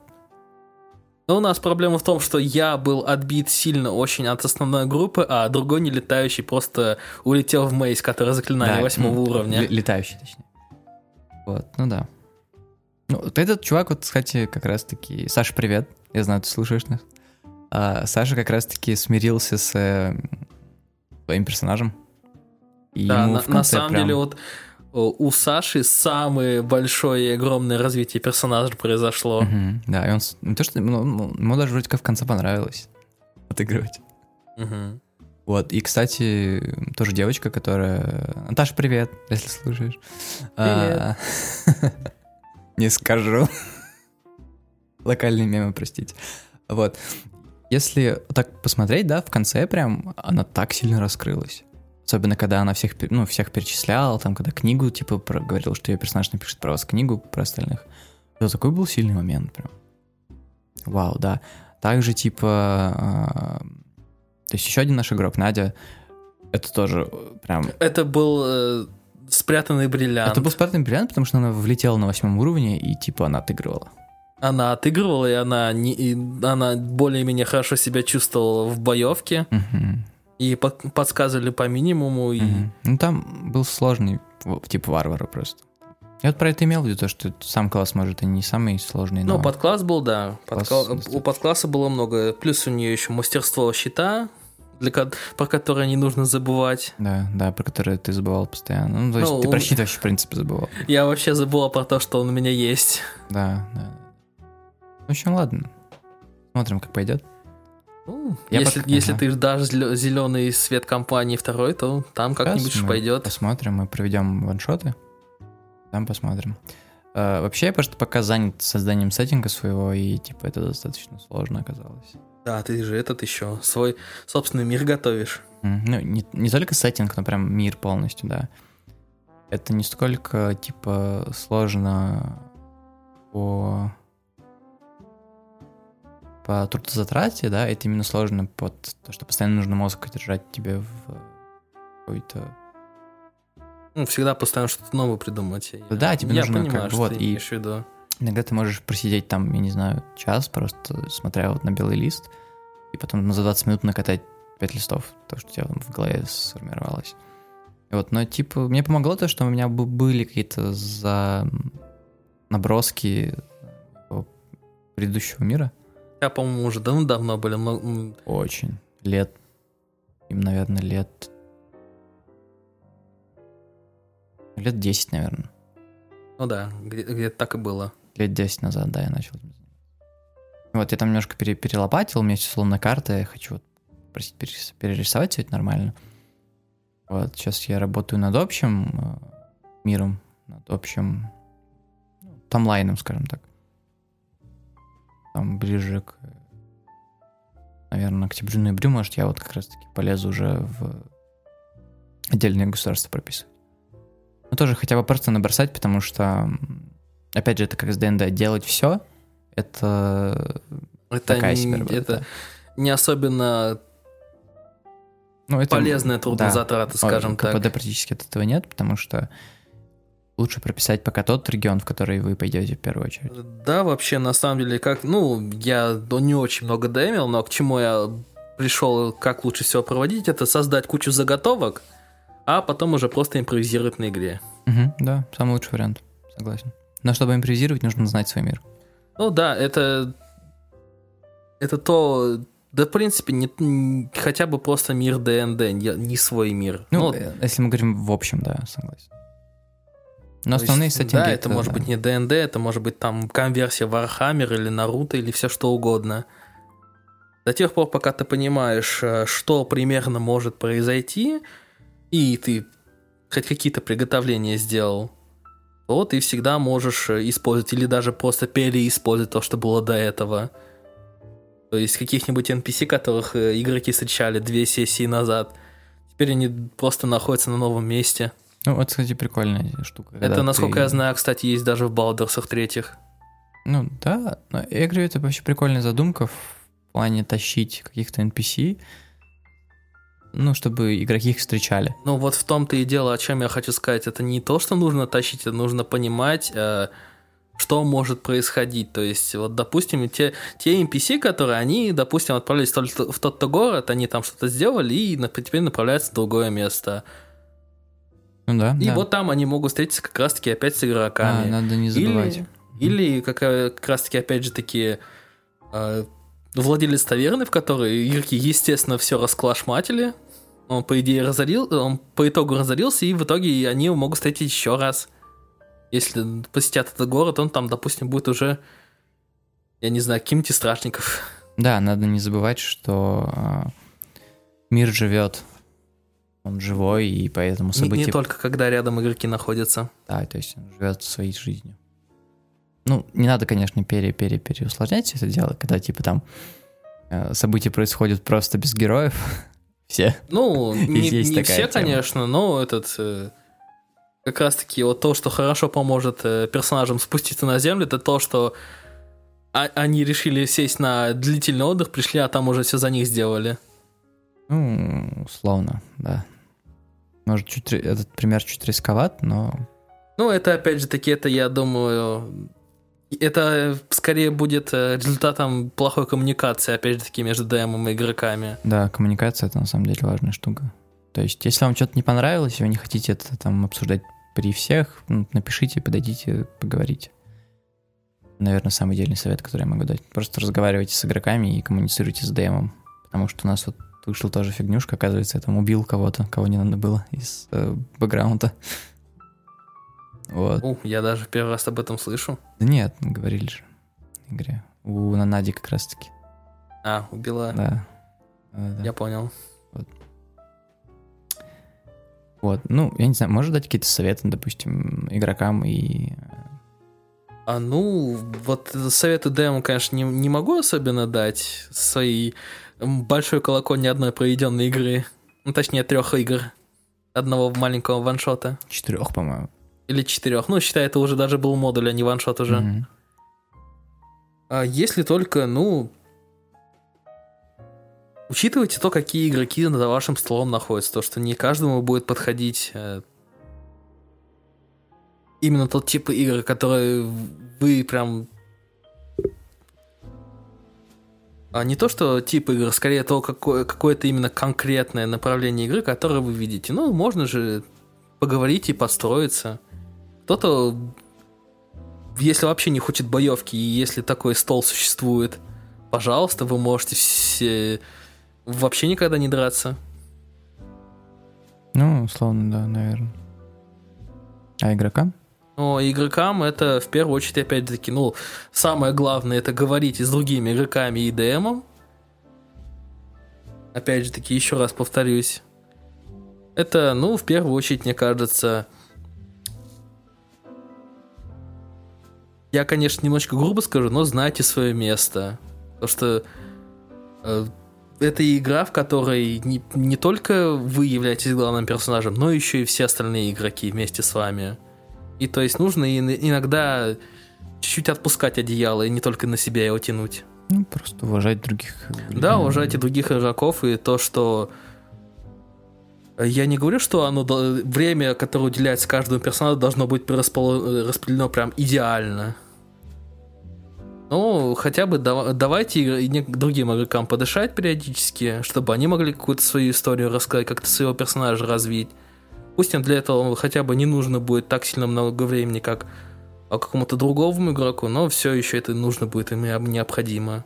Speaker 2: Но у нас проблема в том, что я был отбит сильно очень от основной группы, а другой нелетающий просто улетел в мейс, который заклинание
Speaker 1: Да,
Speaker 2: восьмого
Speaker 1: ну,
Speaker 2: уровня.
Speaker 1: ле- Летающий, точнее. Вот, ну да. Ну, вот этот чувак, вот, кстати, как раз-таки... Саша, привет. Я знаю, ты слушаешь нас. А, Саша как раз-таки смирился с э, своим персонажем. И
Speaker 2: Да,
Speaker 1: ему
Speaker 2: на,
Speaker 1: в
Speaker 2: на
Speaker 1: конце
Speaker 2: самом
Speaker 1: прям-
Speaker 2: деле вот у Саши самое большое и огромное развитие персонажа произошло.
Speaker 1: Мгм, Да, и он... Не то, что... ну, ну, ему даже вроде как в конце понравилось отыгрывать.
Speaker 2: Мгм.
Speaker 1: Вот, и, кстати, тоже девочка, которая... Наташа, привет, если слушаешь. А, Не скажу. Локальные мемы, простите. Вот. Если так посмотреть, да, в конце прям она так сильно раскрылась. Особенно, когда она всех, ну, всех перечисляла, там, когда книгу, типа, про- говорила, что ее персонаж напишет про вас книгу, про остальных. Это такой был сильный момент прям. Вау, да. Также, типа, а, то есть еще один наш игрок, Надя, это тоже э, прям...
Speaker 2: Это был э, спрятанный бриллиант.
Speaker 1: Это был спрятанный бриллиант, потому что она влетела на восьмом уровне и, типа, она отыгрывала.
Speaker 2: Она отыгрывала, и она, не, и она более-менее хорошо себя чувствовала в боевке.
Speaker 1: Мгм.
Speaker 2: И под- подсказывали по минимуму. И...
Speaker 1: Мгм. Ну, там был сложный, типа варвара просто. Я вот про это имел в виду, то, что сам класс, может, и не самый сложный, но...
Speaker 2: Ну, подкласс был, да.
Speaker 1: Класс
Speaker 2: Подкла-
Speaker 1: достаточно.
Speaker 2: У подкласса было много. Плюс у нее еще мастерство щита, для про которое не нужно забывать.
Speaker 1: Да, да, про который ты забывал постоянно. Ну, то есть
Speaker 2: Ну,
Speaker 1: ты
Speaker 2: у-
Speaker 1: про щит вообще, в принципе, забывал.
Speaker 2: Я вообще забыла про то, что он у меня есть.
Speaker 1: Да, да. В общем, ладно. Смотрим, как пойдет.
Speaker 2: Ну,
Speaker 1: Я
Speaker 2: если,
Speaker 1: под-
Speaker 2: если
Speaker 1: ага.
Speaker 2: ты ждашь зеленый свет компании второй, то там как-нибудь уж пойдет.
Speaker 1: Посмотрим, мы проведем ваншоты. Там посмотрим. Э, вообще, я просто пока занят созданием сеттинга своего, и, типа, это достаточно сложно оказалось.
Speaker 2: Да, ты же этот еще свой собственный мир готовишь.
Speaker 1: Ну, не, не только сеттинг, но прям мир полностью, да. Это не столько, типа, сложно по по трудозатрате, да, это именно сложно под то, что постоянно нужно мозг держать тебе в какой-то...
Speaker 2: Ну, всегда постоянно что-то новое придумать. Я-
Speaker 1: Да, тебе
Speaker 2: я
Speaker 1: нужно как
Speaker 2: понимаю,
Speaker 1: бы
Speaker 2: что
Speaker 1: вот, и-
Speaker 2: имеешь в виду.
Speaker 1: Иногда ты можешь просидеть там, я не знаю, час, просто смотря вот на белый лист, и потом за 20 минут накатать 5 листов, то, что у тебя в голове сформировалось. Вот, но типа мне помогло то, что у меня бы- были какие-то за наброски э, предыдущего мира.
Speaker 2: Я, по-моему, уже давно-давно были много...
Speaker 1: Очень. Лет, им, наверное, лет... Лет 10, наверное.
Speaker 2: Ну да, где- где-то так и было.
Speaker 1: Лет 10 назад, да, я начал. Вот, я там немножко пере- перелопатил, у меня сейчас условно карта, я хочу вот просить перерис- перерисовать все это нормально. Вот, сейчас я работаю над общим э, миром, над общим ну, таймлайном, скажем так. Там ближе к, наверное, к октябрю-ноябрю, может, я вот как раз-таки полезу уже в отдельное государство прописывать. Ну, тоже хотя бы просто набросать, потому что опять же, это как с ДНД, делать все, это
Speaker 2: Это,
Speaker 1: такая себе работа.
Speaker 2: это не особенно
Speaker 1: ну, это,
Speaker 2: полезная трудозатрата, скажем
Speaker 1: Ой,
Speaker 2: так.
Speaker 1: КПД практически от этого нет, потому что лучше прописать пока тот регион, в который вы пойдете в первую очередь.
Speaker 2: Да, вообще, на самом деле, как, ну, я не очень много демил, но к чему я пришел, как лучше всего проводить, это создать кучу заготовок, а потом уже просто импровизировать на игре.
Speaker 1: Мгм, да, самый лучший вариант, согласен. Но чтобы импровизировать, нужно знать свой мир.
Speaker 2: Ну да, это это то, да, в принципе, не, хотя бы просто мир ДНД, не, не свой мир.
Speaker 1: Ну,
Speaker 2: Ну,
Speaker 1: э, если мы говорим в общем, да, согласен. Но
Speaker 2: то
Speaker 1: основные
Speaker 2: есть,
Speaker 1: сеттинги...
Speaker 2: Да, это, может быть не ДНД, это может быть там конверсия Warhammer или Наруто или все что угодно. До тех пор, пока ты понимаешь, э, что примерно может произойти, и ты хоть какие-то приготовления сделал, то ты всегда можешь э, использовать или даже просто переиспользовать то, что было до этого. То есть каких-нибудь NPC, которых э, игроки встречали две сессии назад. Теперь они просто находятся на новом месте.
Speaker 1: Ну, вот, кстати, прикольная штука.
Speaker 2: Это, насколько ты... я знаю, кстати, есть даже в Балдерсах третьих.
Speaker 1: Ну, да. Но я говорю, это вообще прикольная задумка в плане тащить каких-то NPC, ну, чтобы игроки их встречали.
Speaker 2: Ну, вот в том-то и дело, о чем я хочу сказать. Это не то, что нужно тащить, это нужно понимать, э, что может происходить. То есть, вот, допустим, те, те NPC, которые, они, допустим, отправились в тот-то город, они там что-то сделали и теперь направляются в другое место.
Speaker 1: Ну да.
Speaker 2: И
Speaker 1: да.
Speaker 2: вот там они могут встретиться как раз-таки опять с игроками.
Speaker 1: А, надо не забывать.
Speaker 2: Или, или как, как раз-таки, опять же, такие э, владелец таверны, в которой игроки, естественно, все расклашматили. Он, по идее, разорил, он по итогу разорился, и в итоге они могут встретить еще раз. Если посетят этот город, он там, допустим, будет уже, я не знаю, каким-то страшников.
Speaker 1: Да, надо не забывать, что э, мир живет он живой, и поэтому события...
Speaker 2: Не, не только когда рядом игроки находятся.
Speaker 1: Да, то есть он живет своей жизнью. Ну, не надо, конечно, пере-пере-переусложнять это дело, когда, типа, там э, события происходят просто без героев. все.
Speaker 2: Ну, не, не все, тема. конечно, но этот... Э, как раз-таки вот то, что хорошо поможет э, персонажам спуститься на землю, это то, что а, они решили сесть на длительный отдых, пришли, а там уже все за них сделали.
Speaker 1: Ну, условно, да. Может, чуть, этот пример чуть рисковат, но...
Speaker 2: Ну, это, опять же таки, это, я думаю, это скорее будет э, результатом плохой коммуникации, опять же таки, между ДМом и игроками.
Speaker 1: Да, коммуникация это на самом деле важная штука. То есть, если вам что-то не понравилось, и вы не хотите это там обсуждать при всех, ну, напишите, подойдите, поговорите. Наверное, самый идеальный совет, который я могу дать. Просто разговаривайте с игроками и коммуницируйте с ДМом. Потому что у нас вот вышла тоже фигнюшка, оказывается, я там убил кого-то, кого не надо было из э, бэкграунда. Вот.
Speaker 2: У, я даже первый раз об этом слышу.
Speaker 1: Да нет, говорили же в игре. У Нанади как раз-таки.
Speaker 2: А, убила.
Speaker 1: Да.
Speaker 2: да, да. Я понял.
Speaker 1: Вот. вот. Ну, я не знаю, можешь дать какие-то советы, допустим, игрокам и...
Speaker 2: А ну, вот советы демо, конечно, не, не могу особенно дать своей большой колокольни одной проведенной игры. Ну, точнее, трех игр. Одного маленького ваншота.
Speaker 1: Четырех, по-моему.
Speaker 2: Или четырех. Ну, считай, это уже даже был модуль, а не ваншот уже. Mm-hmm. А если только, ну... Учитывайте то, какие игроки за вашим столом находятся. То, что не каждому будет подходить э, именно тот тип игр, который вы прям а не то, что тип игр, скорее то, какое, какое-то именно конкретное направление игры, которое вы видите. Ну, можно же поговорить и построиться. Кто-то, если вообще не хочет боевки, и если такой стол существует, пожалуйста, вы можете все вообще никогда не драться.
Speaker 1: Ну, условно, да, наверное. А игрокам?
Speaker 2: Но игрокам это в первую очередь, опять-таки, ну, самое главное это говорить с другими игроками и ДМом. Опять же таки, еще раз повторюсь. Это, ну, в первую очередь, мне кажется, Я, конечно, немножко грубо скажу, но знайте свое место. Потому что э, это игра, в которой не, не только вы являетесь главным персонажем, но еще и все остальные игроки вместе с вами. И то есть нужно иногда чуть-чуть отпускать одеяло и не только на себя его тянуть.
Speaker 1: Ну, просто уважать других.
Speaker 2: Да, уважайте других игроков и то, что я не говорю, что оно время, которое уделяется каждому персонажу, должно быть распределено прям идеально. Ну, хотя бы давайте другим игрокам подышать периодически, чтобы они могли какую-то свою историю рассказать, как-то своего персонажа развить. Пусть им для этого хотя бы не нужно будет так сильно много времени, как какому-то другому игроку, но все еще это нужно будет им необходимо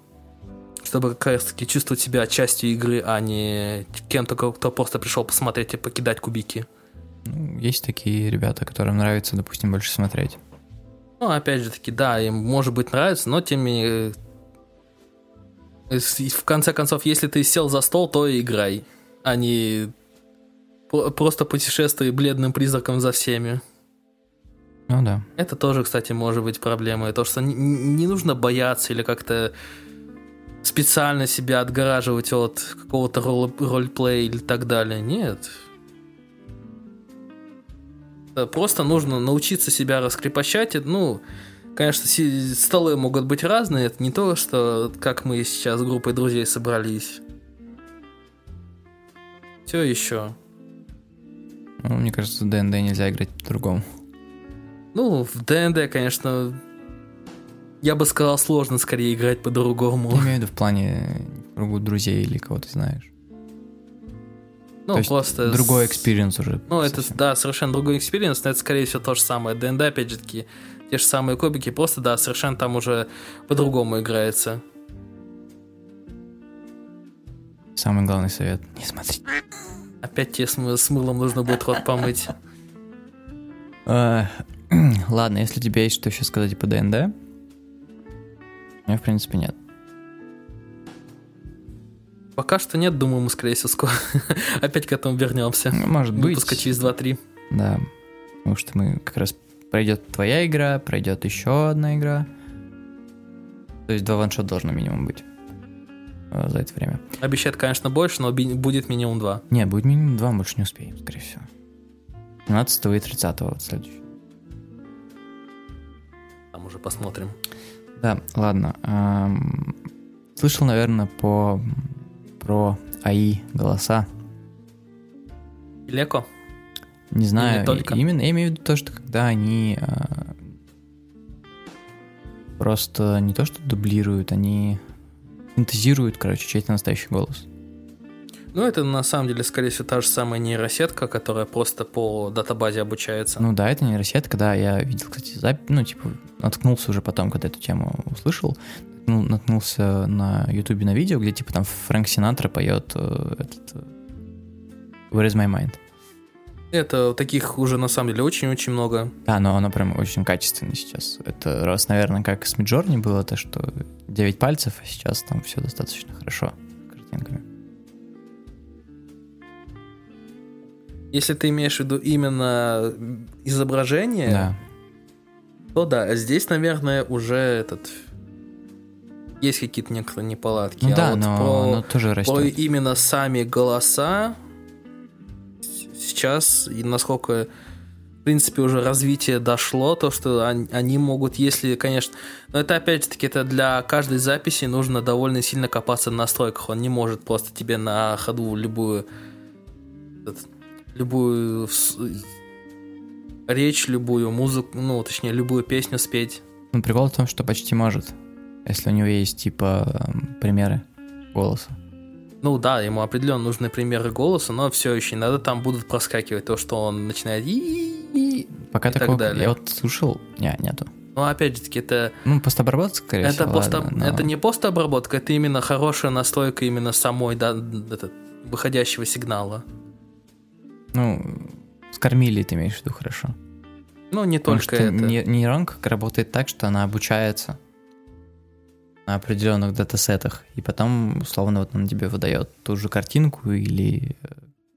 Speaker 2: чтобы как раз таки чувствовать себя частью игры, а не кем-то, кто просто пришел посмотреть и покидать кубики.
Speaker 1: Ну, есть такие ребята, которым нравится, допустим, больше смотреть.
Speaker 2: Ну, опять же таки, да, им может быть нравится, но тем не э, в конце концов, если ты сел за стол, то и играй, а не просто путешествуй бледным призраком за всеми.
Speaker 1: Ну да.
Speaker 2: Это тоже, кстати, может быть проблемой. То, что не, не нужно бояться или как-то специально себя отгораживать от какого-то ролл- роллплея или так далее. Нет. Просто нужно научиться себя раскрепощать. Ну, конечно, столы могут быть разные. Это не то, что как мы сейчас с группой друзей собрались. Все еще.
Speaker 1: Ну, мне кажется, ДНД нельзя играть по-другому.
Speaker 2: Ну, в ДНД, конечно, я бы сказал, сложно скорее играть по-другому.
Speaker 1: Я имею в виду в плане в кругу друзей или кого ты знаешь.
Speaker 2: Ну,
Speaker 1: То
Speaker 2: просто...
Speaker 1: Другой experience уже.
Speaker 2: Ну, это,
Speaker 1: совсем.
Speaker 2: да, совершенно другой experience, но это, скорее всего, то же самое. ДНД, опять же таки, те же самые кубики, просто, да, совершенно там уже по-другому играется.
Speaker 1: Самый главный совет. Не смотри.
Speaker 2: Опять тебе с, мы- с мылом нужно будет рот помыть.
Speaker 1: А, Ладно, если у тебя есть что еще сказать по ДНД, у меня, в принципе, нет.
Speaker 2: Пока что нет, думаю, мы, скорее всего, скоро опять к этому вернемся.
Speaker 1: Ну, Может быть.
Speaker 2: Выпуска через 2-3.
Speaker 1: Да. Потому что мы как раз пройдет твоя игра, пройдет еще одна игра. То есть два ваншота должно минимум быть за это время.
Speaker 2: Обещает, конечно, больше, но будет минимум 2.
Speaker 1: Не, будет минимум два, мы больше не успеем, скорее всего. 17 и 30 вот следующий.
Speaker 2: Там уже посмотрим.
Speaker 1: Да, ладно. ам, Слышал, наверное, по про АИ голоса.
Speaker 2: Леко?
Speaker 1: Не знаю,
Speaker 2: не только.
Speaker 1: именно я имею в виду то, что когда они а, просто не то что дублируют, они синтезируют, короче, чей-то настоящий голос.
Speaker 2: Ну, это на самом деле, скорее всего, та же самая нейросетка, которая просто по датабазе обучается.
Speaker 1: Ну да, это нейросетка, да, я видел, кстати, запись, ну, типа, наткнулся уже потом, когда эту тему услышал, ну, наткнулся на ютубе на видео, где, типа, там Фрэнк Синатра поет э, этот э, Where is my mind?
Speaker 2: Это таких уже на самом деле очень-очень много.
Speaker 1: Да, но оно прям очень качественно сейчас. Это раз, наверное, как с Миджорни было, то, что 9 пальцев, а сейчас там все достаточно хорошо картинками.
Speaker 2: Если ты имеешь в виду именно изображение,
Speaker 1: Да.
Speaker 2: то да, здесь, наверное, уже этот есть какие-то некоторые неполадки.
Speaker 1: Ну
Speaker 2: А
Speaker 1: да,
Speaker 2: вот
Speaker 1: но
Speaker 2: про,
Speaker 1: оно тоже
Speaker 2: про
Speaker 1: растет.
Speaker 2: именно сами голоса сейчас, и насколько в принципе уже развитие дошло, то, что они, могут, если, конечно... Но это, опять же таки, это для каждой записи нужно довольно сильно копаться в настройках. Он не может просто тебе на ходу любую... любую речь, любую музыку, ну, точнее, любую песню спеть.
Speaker 1: Ну, прикол в том, что почти может, если у него есть, типа, примеры голоса.
Speaker 2: Ну да, ему определенно нужны примеры голоса, но все еще иногда там будут проскакивать то, что он начинает «и-и-и».
Speaker 1: Пока
Speaker 2: И так
Speaker 1: такого...
Speaker 2: далее.
Speaker 1: Я вот слушал... Не, нету.
Speaker 2: Но опять же таки, это,
Speaker 1: Ну, постобработка, скорее
Speaker 2: это,
Speaker 1: всего,
Speaker 2: просто,
Speaker 1: ладно, но-
Speaker 2: это не постобработка, это именно хорошая настройка именно самой, да, этот, выходящего сигнала.
Speaker 1: Ну, скормили, ты имеешь в виду, хорошо.
Speaker 2: Ну, не
Speaker 1: Потому
Speaker 2: только
Speaker 1: что
Speaker 2: это.
Speaker 1: не- нейронка работает так, что она обучается на определенных датасетах, и потом, условно, вот он тебе выдает ту же картинку или э,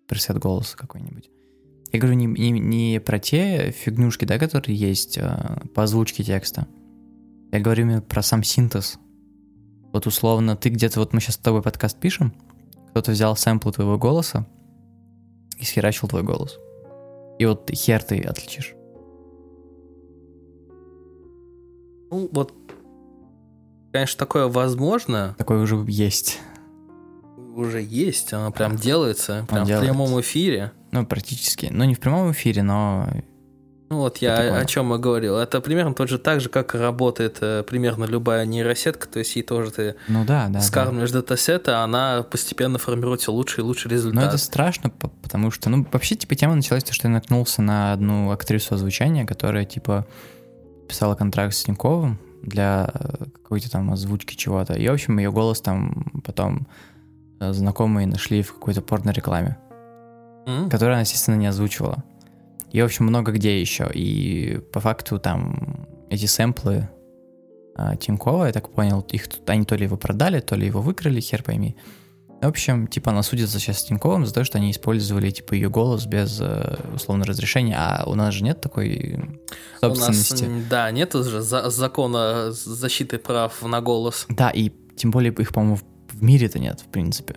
Speaker 1: пресет голоса какой-нибудь. Я говорю не, не, не про те фигнюшки, да, которые есть э, по озвучке текста. Я говорю именно про сам синтез. Вот условно, ты где-то, вот мы сейчас с тобой подкаст пишем, кто-то взял сэмпл твоего голоса и схерачил твой голос. И вот хер ты отличишь.
Speaker 2: Ну, вот, конечно, такое возможно,
Speaker 1: Такое уже есть.
Speaker 2: уже есть, оно прям делается, прям в
Speaker 1: делается.
Speaker 2: прямом эфире.
Speaker 1: Ну, практически. Ну, не в прямом эфире, но...
Speaker 2: Ну вот
Speaker 1: Я понял.
Speaker 2: о чем и говорил. Это примерно тот же так же, как работает э, примерно любая нейросетка. То есть ей тоже ты
Speaker 1: Ну да, да. да.
Speaker 2: скармливаешь датасеты, а она постепенно формирует все лучше и лучше
Speaker 1: Но
Speaker 2: результат.
Speaker 1: это страшно, по- потому что, ну, вообще, типа, тема началась, то, что я наткнулся на одну актрису озвучания, которая, типа, писала контракт с Тиньковым для э, какой-то там озвучки чего-то. И, в общем, ее голос там потом э, знакомые нашли в какой-то порно-рекламе,
Speaker 2: М?
Speaker 1: которую она, естественно, не озвучивала. И, в общем, много где еще. И по факту там эти сэмплы а, Тинькова, я так понял, их они то ли его продали, то ли его выкрали, хер пойми. В общем, типа она судится сейчас с Тиньковым за то, что они использовали типа ее голос без э, условно разрешения, а у нас же нет такой
Speaker 2: У нас,
Speaker 1: собственности.
Speaker 2: да, нет же за- закона защиты прав на голос.
Speaker 1: Да, и Тем более их, по-моему, в мире-то нет, в принципе.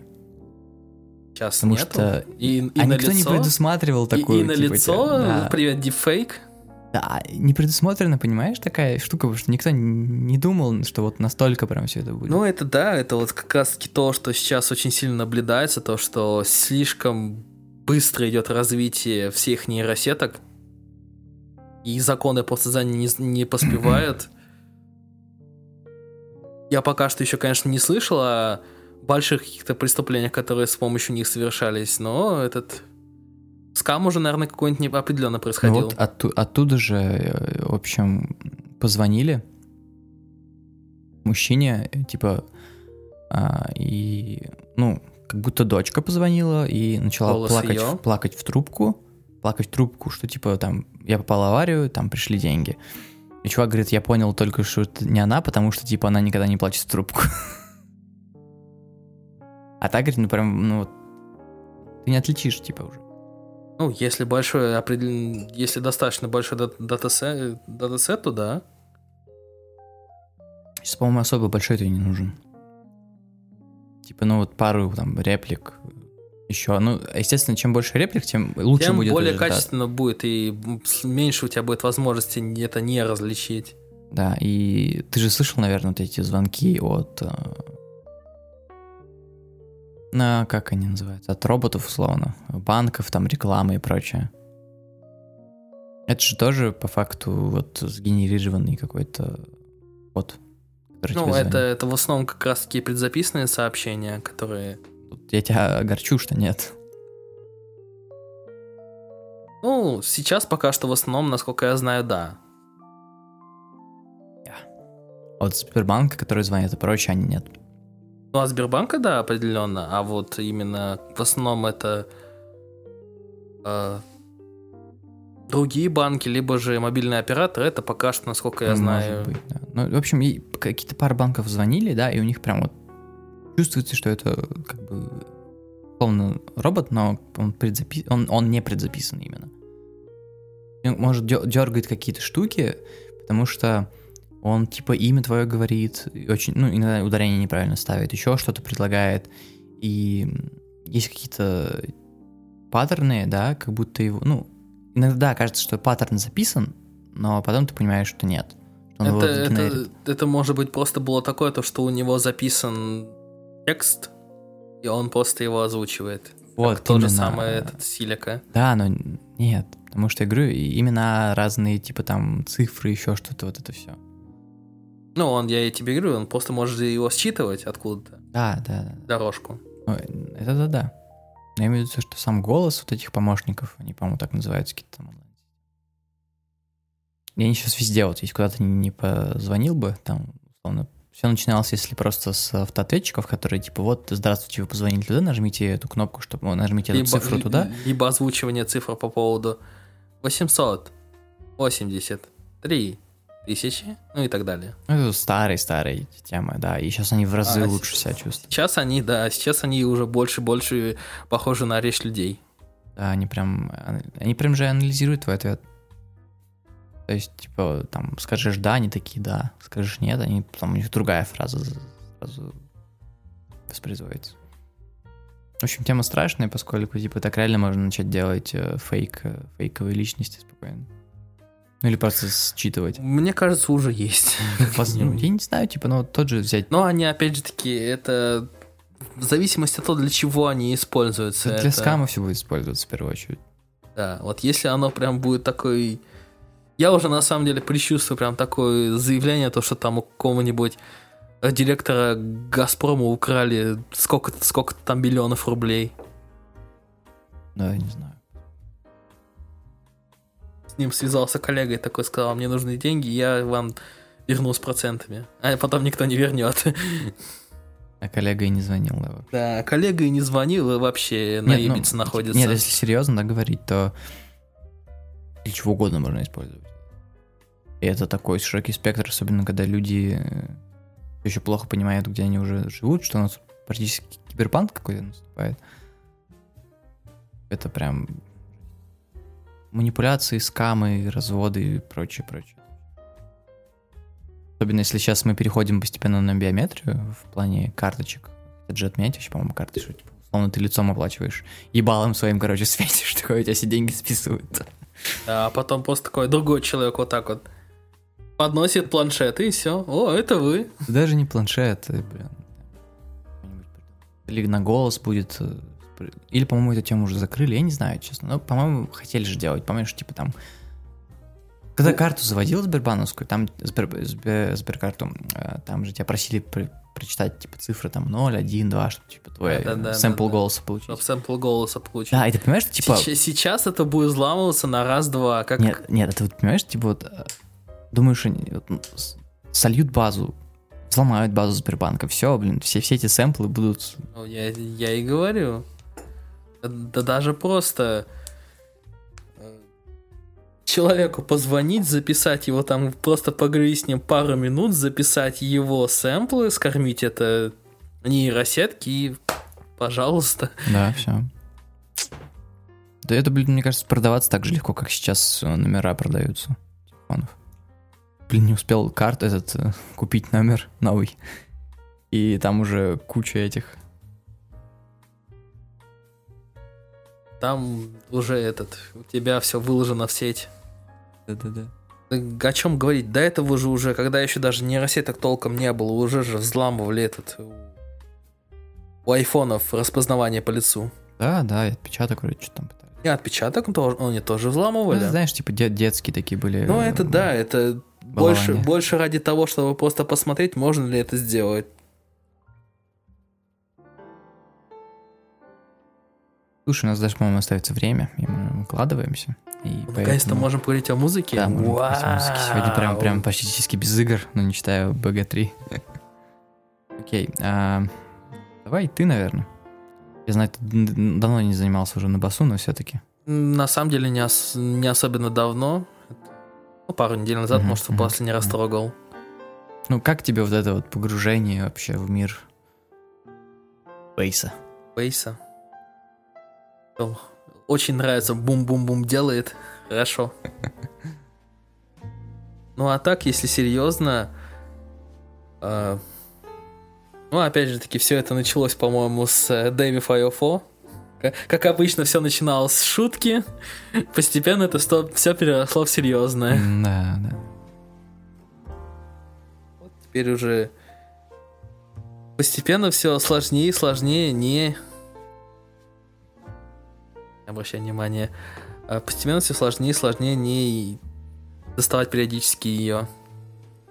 Speaker 2: Сейчас
Speaker 1: Потому
Speaker 2: нету.
Speaker 1: что
Speaker 2: и, и
Speaker 1: а никто не
Speaker 2: лицо,
Speaker 1: предусматривал
Speaker 2: и-
Speaker 1: такую,
Speaker 2: и, на
Speaker 1: типа,
Speaker 2: лицо.
Speaker 1: Да.
Speaker 2: привет, дипфейк.
Speaker 1: Да, не предусмотрено, понимаешь, такая штука, потому что никто не думал, что вот настолько прям все это будет.
Speaker 2: Ну, это да, это вот как раз-таки то, что сейчас очень сильно наблюдается, то, что слишком быстро идет развитие всех нейросеток, и законы просто за не, не поспевают. Я пока что еще, конечно, не слышал о больших каких-то преступлениях, которые с помощью них совершались, но этот скам уже, наверное, какой-нибудь неопределенно
Speaker 1: Ну
Speaker 2: происходил.
Speaker 1: вот отту- оттуда же, э, в общем, позвонили мужчине, типа, а, и, ну, как будто дочка позвонила и начала
Speaker 2: Голос
Speaker 1: плакать, в, плакать в трубку, плакать в трубку, что, типа, там, я попал в аварию, там пришли деньги. И чувак говорит, я понял только, что это не она, потому что, типа, она никогда не плачет в трубку. А так, говорит, ну, прям, ну, вот, ты не отличишь, типа, уже.
Speaker 2: Ну, если большой определен... если достаточно большой дат- датасет, датасет, то да.
Speaker 1: Сейчас, по-моему, особо большой то и не нужен. Типа, ну вот пару там реплик еще. Ну, естественно, чем больше реплик, тем лучше
Speaker 2: Тем
Speaker 1: будет
Speaker 2: более
Speaker 1: результат.
Speaker 2: качественно будет, и меньше у тебя будет возможности это не различить.
Speaker 1: Да, и ты же слышал, наверное, вот эти звонки от... На, как они называются? От роботов, условно. Банков, там, рекламы и прочее. Это же тоже, по факту, вот сгенерированный какой-то код.
Speaker 2: Ну, это, это в основном как раз таки предзаписанные сообщения, которые...
Speaker 1: Я тебя огорчу, что нет.
Speaker 2: Ну, сейчас пока что в основном, насколько я знаю, да.
Speaker 1: От Сбербанка, который звонит и прочее, они нет.
Speaker 2: Ну, а Сбербанка, да, определенно, а вот именно в основном это э, другие банки, либо же мобильные операторы, это пока что, насколько я знаю...
Speaker 1: Может быть, да. Ну, в общем, какие-то пара банков звонили, да, и у них прям вот чувствуется, что это как бы словно робот, но он, предзапи... он, он не предзаписан именно. Он может дергать какие-то штуки, потому что он типа имя твое говорит, очень, ну, иногда ударение неправильно ставит, еще что-то предлагает, и есть какие-то паттерны, да, как будто его, ну, иногда кажется, что паттерн записан, но потом ты понимаешь, что нет. что
Speaker 2: Это, это, это может быть просто было такое, то, что у него записан текст, и он просто его озвучивает.
Speaker 1: Вот,
Speaker 2: как тот же самый этот Силика.
Speaker 1: Да, но нет, потому что я говорю, имена разные, типа там цифры, еще что-то, вот это все.
Speaker 2: Ну, он, я и тебе говорю, он просто может его считывать откуда-то,
Speaker 1: Да, да, да.
Speaker 2: дорожку.
Speaker 1: Ну, это да, да. Но я имею в виду, что сам голос вот этих помощников, они, по-моему, так называются, какие-то там. И они сейчас везде, вот если куда-то не позвонил бы, там, условно, все начиналось, если просто с автоответчиков, которые типа, вот, здравствуйте, вы позвонили туда, нажмите эту кнопку, чтобы нажмите эту цифру туда.
Speaker 2: Либо озвучивание цифр по поводу 883 тысячи, ну и так далее.
Speaker 1: Ну, это старые-старые темы, да, и сейчас они в разы
Speaker 2: А,
Speaker 1: лучше себя чувствуют.
Speaker 2: Сейчас они, да, сейчас они уже больше-больше похожи на речь людей.
Speaker 1: Да, они прям, они прям же анализируют твой ответ. То есть, типа, там, скажешь да, они такие да, скажешь нет, они, там у них другая фраза сразу воспроизводится. В общем, тема страшная, поскольку, типа, так реально можно начать делать э, фейк, э, фейковые личности спокойно. Ну, или просто считывать.
Speaker 2: Мне кажется, уже есть.
Speaker 1: Я не знаю, типа, ну, тот же взять
Speaker 2: Но они, опять же таки, это в зависимости от того, для чего они используются.
Speaker 1: для
Speaker 2: это-
Speaker 1: скама все будет использоваться в первую очередь.
Speaker 2: Да, вот если оно прям будет такой... Я уже на самом деле предчувствую прям такое заявление, то, что там у какого-нибудь э, директора Газпрома украли сколько-то сколько там миллионов рублей.
Speaker 1: Да, я не знаю.
Speaker 2: Ним связался коллега и такой сказал, мне нужны деньги, я вам верну с процентами. А потом никто не вернет.
Speaker 1: А коллега и не звонил, вообще.
Speaker 2: Да, коллега и не звонил, и вообще на
Speaker 1: Нет, ну,
Speaker 2: Ибице находится.
Speaker 1: Нет, если серьезно да, говорить, то для чего угодно можно использовать. И это такой широкий спектр, особенно когда люди э, еще плохо понимают, где они уже живут, что у нас практически киберпанк какой-то наступает. Это прям манипуляции, скамы, разводы и прочее, прочее. Особенно если сейчас мы переходим постепенно на биометрию в плане карточек. Это же отменять вообще, по-моему, карты, что типа, условно ты лицом оплачиваешь. Ебалом своим, короче, светишь, такой у тебя все деньги списываются.
Speaker 2: А потом просто такой другой человек вот так вот подносит планшет, и все. О, это вы.
Speaker 1: Даже не планшет, э, блин. Или на голос будет. Или, по-моему, эту тему уже закрыли, я не знаю, честно. Но, по-моему, хотели же делать. Помнишь, типа там... Когда карту заводил Сбербановскую, там Сбер, Сбер- Сберкарту, э, там же тебя просили про- прочитать типа цифры там 0, 1, 2, чтобы типа твой
Speaker 2: Да-да-да,
Speaker 1: сэмпл
Speaker 2: да-да.
Speaker 1: голоса получить.
Speaker 2: Чтоб сэмпл голоса получить.
Speaker 1: Да, и ты понимаешь, что, типа...
Speaker 2: Сейчас, сейчас это будет взламываться на раз-два, как...
Speaker 1: Нет, нет, это вот, понимаешь, типа вот, э, думаешь, они вот, ну, сольют базу, взломают базу Сбербанка, все, блин, все, все эти сэмплы будут...
Speaker 2: Ну, я, я и говорю. Да даже просто э, человеку позвонить, записать его там, просто поговорить с ним пару минут, записать его сэмплы, скормить это нейросетки и пожалуйста.
Speaker 1: Да, все. Да это, блин, мне кажется, продаваться так же легко, как сейчас э, номера продаются телефонов. Блин, не успел карт этот э, купить номер новый. И там уже куча этих.
Speaker 2: Там уже этот, у тебя все выложено в сеть.
Speaker 1: Да-да-да.
Speaker 2: Да О чем говорить? До этого же уже, когда еще даже нейросеток толком не было, уже же взламывали этот у- у айфонов распознавание по лицу.
Speaker 1: Да, да, и отпечаток вроде что там пытались.
Speaker 2: И отпечаток тоже, они тоже
Speaker 1: Ну,
Speaker 2: взламывали.
Speaker 1: это, знаешь, типа де- детские такие были.
Speaker 2: Ну,
Speaker 1: э,
Speaker 2: это да, это больше, больше ради того, чтобы просто посмотреть, можно ли это сделать.
Speaker 1: Слушай, у нас даже, по-моему, остается время, и мы укладываемся. И
Speaker 2: Наконец-то
Speaker 1: поэтому-
Speaker 2: можем поговорить о музыке.
Speaker 1: Да, можем поговорить о музыке. Сегодня прям, прям практически без игр, но не читаю БГ-3. Окей, а, давай ты, наверное. Я знаю, ты давно не занимался уже на басу, но все-таки.
Speaker 2: На самом деле не, ос- не особенно давно. Ну, пару недель назад, может,
Speaker 1: мгм,
Speaker 2: последний раз
Speaker 1: мгм.
Speaker 2: трогал.
Speaker 1: Ну, как тебе вот это вот погружение вообще в мир бейса?
Speaker 2: Бейса. Очень нравится, бум-бум-бум делает. Хорошо. Ну а так, если серьезно, э, ну опять же таки, все это началось, по-моему, с э, Дэви Файофо. Ка- Как обычно, все начиналось с шутки. Постепенно это все переросло в серьезное.
Speaker 1: Да, да.
Speaker 2: Вот теперь уже постепенно все сложнее и сложнее не обращай внимание а постепенно все сложнее и сложнее не доставать периодически ее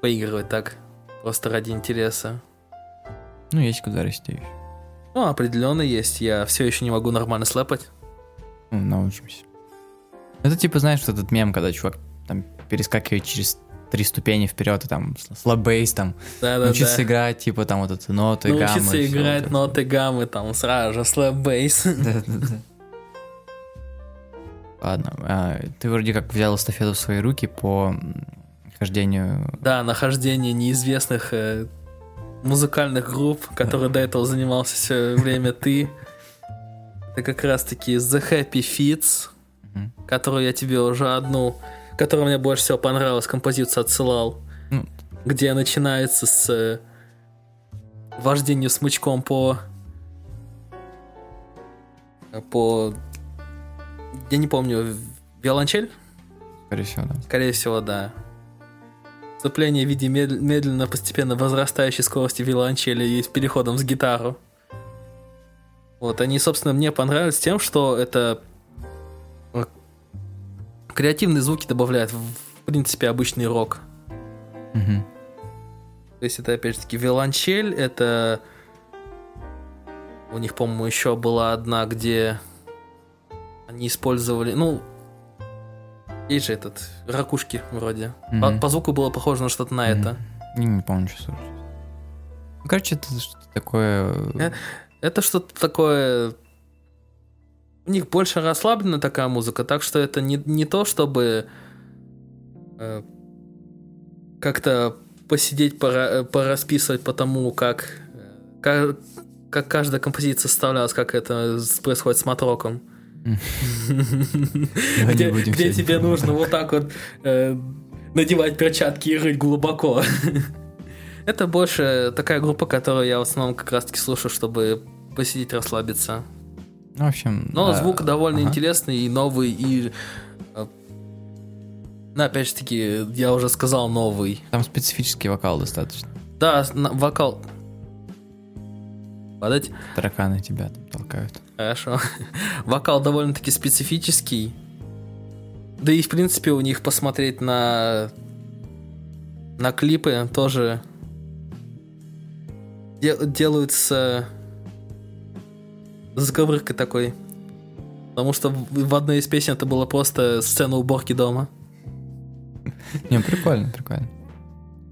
Speaker 2: поигрывать так просто ради интереса
Speaker 1: Ну, есть куда расти еще.
Speaker 2: ну определенно есть я все еще не могу нормально слэпать
Speaker 1: Ну, научимся. Это типа, знаешь, вот этот мем, когда чувак там перескакивает через три ступени вперед, и там слабейс, там,
Speaker 2: да да
Speaker 1: научиться играть, типа, там вот это ноты, гаммы.
Speaker 2: научиться играть ноты гаммы там сразу же слэп бейс
Speaker 1: Да-да-да. Ладно, а, ты вроде как взял эстафету в свои руки по хождению.
Speaker 2: Да, нахождение неизвестных э, музыкальных групп, которые до этого занимался все время ты. Это как раз таки The Happy Fits, которую я тебе уже одну, которая мне больше всего понравилась, композицию отсылал.
Speaker 1: Ну.
Speaker 2: Где начинается с э, вождению смычком по по я не помню виолончель
Speaker 1: Скорее всего, да.
Speaker 2: Скорее всего, да. Вступление в виде мед- медленно, постепенно возрастающей скорости виолончели и с переходом с гитару. Вот, они, собственно, мне понравились тем, что это креативные звуки добавляют в, принципе, обычный рок.
Speaker 1: Мгм.
Speaker 2: То есть это, опять же таки, виолончель, это... У них, по-моему, еще была одна, где они использовали... Ну, есть же этот, ракушки вроде. По,
Speaker 1: Мгм.
Speaker 2: по звуку было похоже на что-то на это.
Speaker 1: Не, не помню, что. Ну, короче, это что-то такое...
Speaker 2: Э, Это что-то такое... У них больше расслабленная такая музыка, так что это не, не то, чтобы э, как-то посидеть, пора, порасписывать по тому, как, э, ка- как каждая композиция составлялась, как это происходит с матроком. Где, тебе нужно вот так вот э, надевать перчатки и рыть глубоко. Это больше такая группа, которую я в основном как раз-таки слушаю, чтобы посидеть, расслабиться.
Speaker 1: Ну, в общем...
Speaker 2: Но
Speaker 1: да,
Speaker 2: звук довольно
Speaker 1: ага.
Speaker 2: интересный и новый, и... э, Ну, опять же таки, я уже сказал новый.
Speaker 1: Там специфический вокал достаточно.
Speaker 2: Да, вокал... Падать?
Speaker 1: Тараканы тебя там толкают.
Speaker 2: Хорошо. Вокал довольно-таки специфический. Да и, в принципе, у них посмотреть на... На клипы тоже де- делаются с заговоркой такой. Потому что в в одной из песен это было просто сцена уборки дома.
Speaker 1: Не, прикольно, прикольно.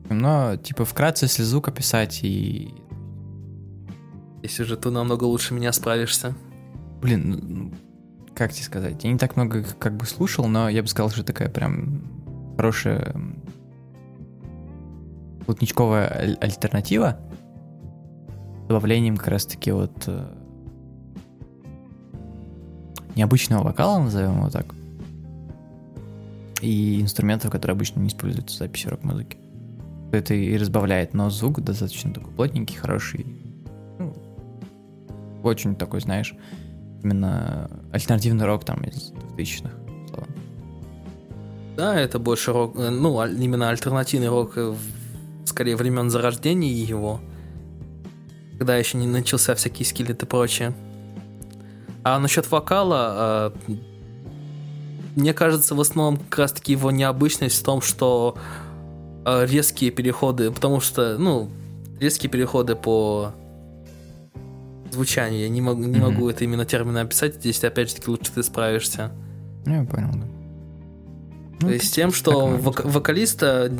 Speaker 1: Но, типа, вкратце, если звук описать и...
Speaker 2: Если же ты намного лучше меня справишься.
Speaker 1: Блин, ну, как тебе сказать? Я не так много как бы слушал, но я бы сказал, что такая прям хорошая плотничковая аль- альтернатива добавлением как раз-таки вот э, необычного вокала, назовем его так, и инструментов, которые обычно не используются в записи рок-музыки. Это и разбавляет, но звук достаточно такой плотненький, хороший. Очень такой, знаешь, именно альтернативный рок там из 2000-х. условно.
Speaker 2: Да, это больше рок, э, ну, именно альтернативный рок, э, скорее времен зарождения его, когда еще не начался всякие скиллеты и прочее. А насчет вокала, э, мне кажется, в основном как раз таки его необычность в том, что резкие переходы, потому что, ну, резкие переходы по звучанию, я не могу, не могу это именно термины описать, здесь опять же таки лучше ты справишься.
Speaker 1: Ну, я понял, да.
Speaker 2: То
Speaker 1: Ну,
Speaker 2: есть тем,
Speaker 1: так
Speaker 2: что вок- вокалиста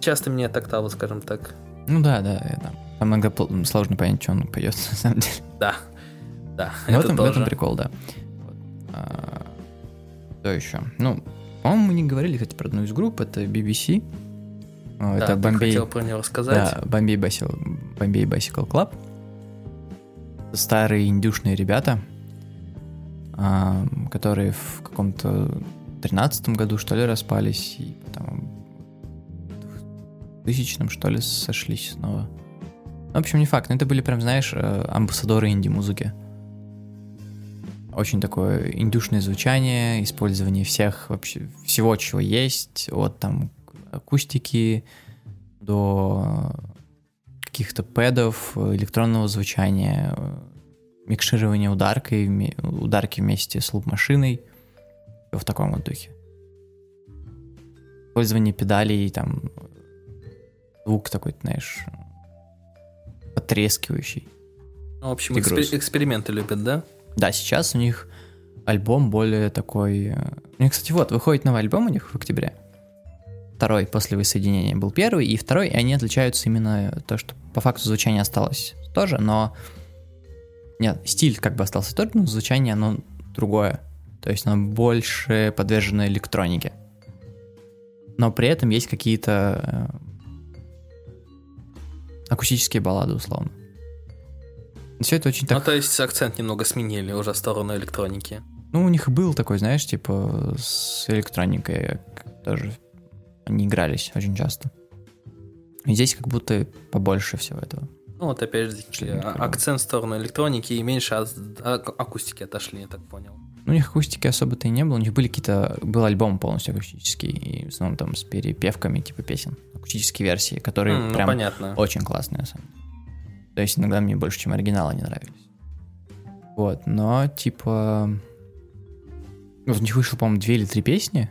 Speaker 2: часто мне октаву, скажем так.
Speaker 1: Ну да, да, я там. Иногда сложно понять, что он поет, на самом деле.
Speaker 2: Да, да,
Speaker 1: Но в
Speaker 2: это
Speaker 1: этом, в
Speaker 2: тоже.
Speaker 1: этом прикол, да. Вот. А, Что еще? Ну, по-моему, мы не говорили, кстати, про одну из групп, это BBC. А,
Speaker 2: Да,
Speaker 1: это Бомбей.
Speaker 2: хотел про него рассказать.
Speaker 1: Да, Бомбей Bicycle, Бомбей Bicycle Club. Старые индюшные ребята, а, которые в каком-то тринадцатом году, что ли, распались, и потом в тысячном, что ли, сошлись снова. В общем, не факт, но это были прям, знаешь, э, амбассадоры инди-музыки. Очень такое индюшное звучание, использование всех вообще всего, чего есть, от там акустики до каких-то пэдов, электронного звучания, микширования ударкой, ударки вместе с луп-машиной. В таком вот духе. Использование педалей, там, звук такой, знаешь, потрескивающий.
Speaker 2: Ну, в общем, экспер- эксперименты любят, да?
Speaker 1: Да, сейчас у них альбом более такой... э, У них, кстати, вот, выходит новый альбом у них в октябре. Второй после воссоединения был первый, и второй, и они отличаются именно то, что по факту звучание осталось тоже, но... Нет, стиль как бы остался тот, но звучание оно другое. То есть оно больше подвержено электронике. Но при этом есть какие-то э, акустические баллады, условно. Все это очень так
Speaker 2: Ну, то есть акцент немного сменили уже в сторону электроники.
Speaker 1: Ну, у них был такой, знаешь, типа с электроникой тоже они игрались очень часто. И здесь как будто побольше всего этого.
Speaker 2: Ну, вот опять же, а- акцент в сторону электроники и меньше от ак- акустики отошли, я так понял.
Speaker 1: Ну, у них акустики особо-то и не было. У них были какие-то... Был альбом полностью акустический, и в основном там с перепевками типа песен. Акустические версии, которые
Speaker 2: М, ну,
Speaker 1: прям
Speaker 2: понятно.
Speaker 1: очень классные, на самом деле. То есть иногда мне больше, чем оригиналы не нравились. Вот, но типа... Вот у них вышло, по-моему, две или три песни,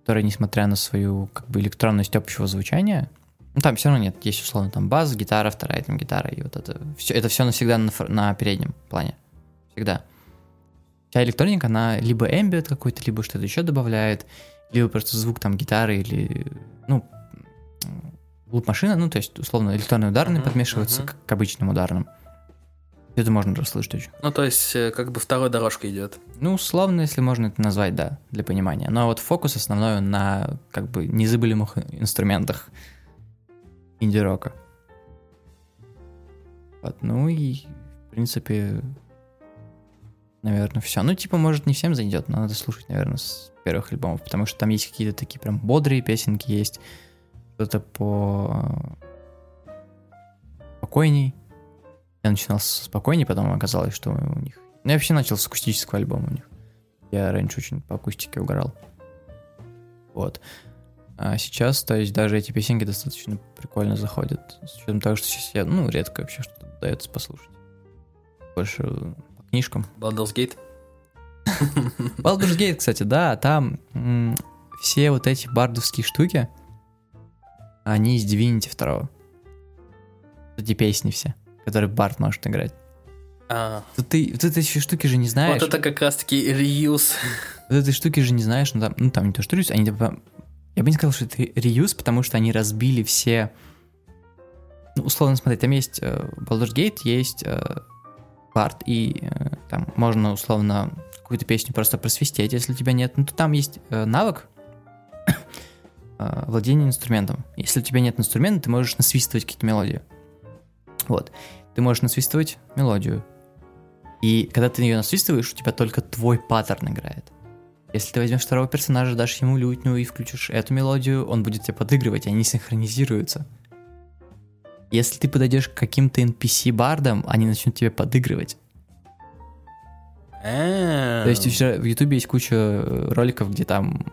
Speaker 1: которые, несмотря на свою как бы электронность общего звучания, ну там все равно нет, есть условно там бас, гитара, вторая там гитара, и вот это все, это все навсегда на, на переднем плане. Всегда. Вся электроника, она либо эмбиент какой-то, либо что-то еще добавляет, либо просто звук там гитары или, ну, луп-машина, ну, то есть, условно, электронные ударные
Speaker 2: Мгм,
Speaker 1: подмешиваются
Speaker 2: мгм.
Speaker 1: к, к обычным ударным. Это можно расслышать очень.
Speaker 2: Ну, то есть, э, как бы второй дорожка идет.
Speaker 1: Ну, условно, если можно это назвать, да, для понимания. Но вот фокус основной на, как бы, незабываемых инструментах инди-рока. Вот, ну и, в принципе, наверное, все. Ну, типа, может, не всем зайдет, но надо слушать, наверное, с первых альбомов, потому что там есть какие-то такие прям бодрые песенки есть, что-то по спокойней. Я начинал с спокойней, потом оказалось, что у них... Ну, я вообще начал с акустического альбома у них. Я раньше очень по акустике угорал. Вот. А сейчас, то есть, даже эти песенки достаточно прикольно заходят. С учетом того, что сейчас я, ну, редко вообще что-то дается послушать. Больше по книжкам.
Speaker 2: Baldur's Gate.
Speaker 1: Baldur's Gate, кстати, да, там м, все вот эти бардовские штуки, они из Divinity 2. Эти песни все, которые бард может играть.
Speaker 2: А,
Speaker 1: Тут ты вот эти штуки же не знаешь.
Speaker 2: вот это как раз-таки реюз.
Speaker 1: Вот этой штуки же не знаешь, ну там, ну, там не то что реюз, они типа... Я бы не сказал, что это реюз, потому что они разбили все... Ну, условно, смотри, там есть э, Baldur's Gate, есть э, Bard, и э, там можно, условно, какую-то песню просто просвистеть, если у тебя нет. Ну, то там есть э, навык э, владения инструментом. Если у тебя нет инструмента, ты можешь насвистывать какие-то мелодии. Вот. Ты можешь насвистывать мелодию. И когда ты ее насвистываешь, у тебя только твой паттерн играет. Если ты возьмешь второго персонажа, дашь ему лютню и включишь эту мелодию, он будет тебе подыгрывать, и они синхронизируются. Если ты подойдешь к каким-то NPC-бардам, они начнут тебе подыгрывать.
Speaker 2: А,
Speaker 1: То есть в Ютубе есть куча э, роликов, где там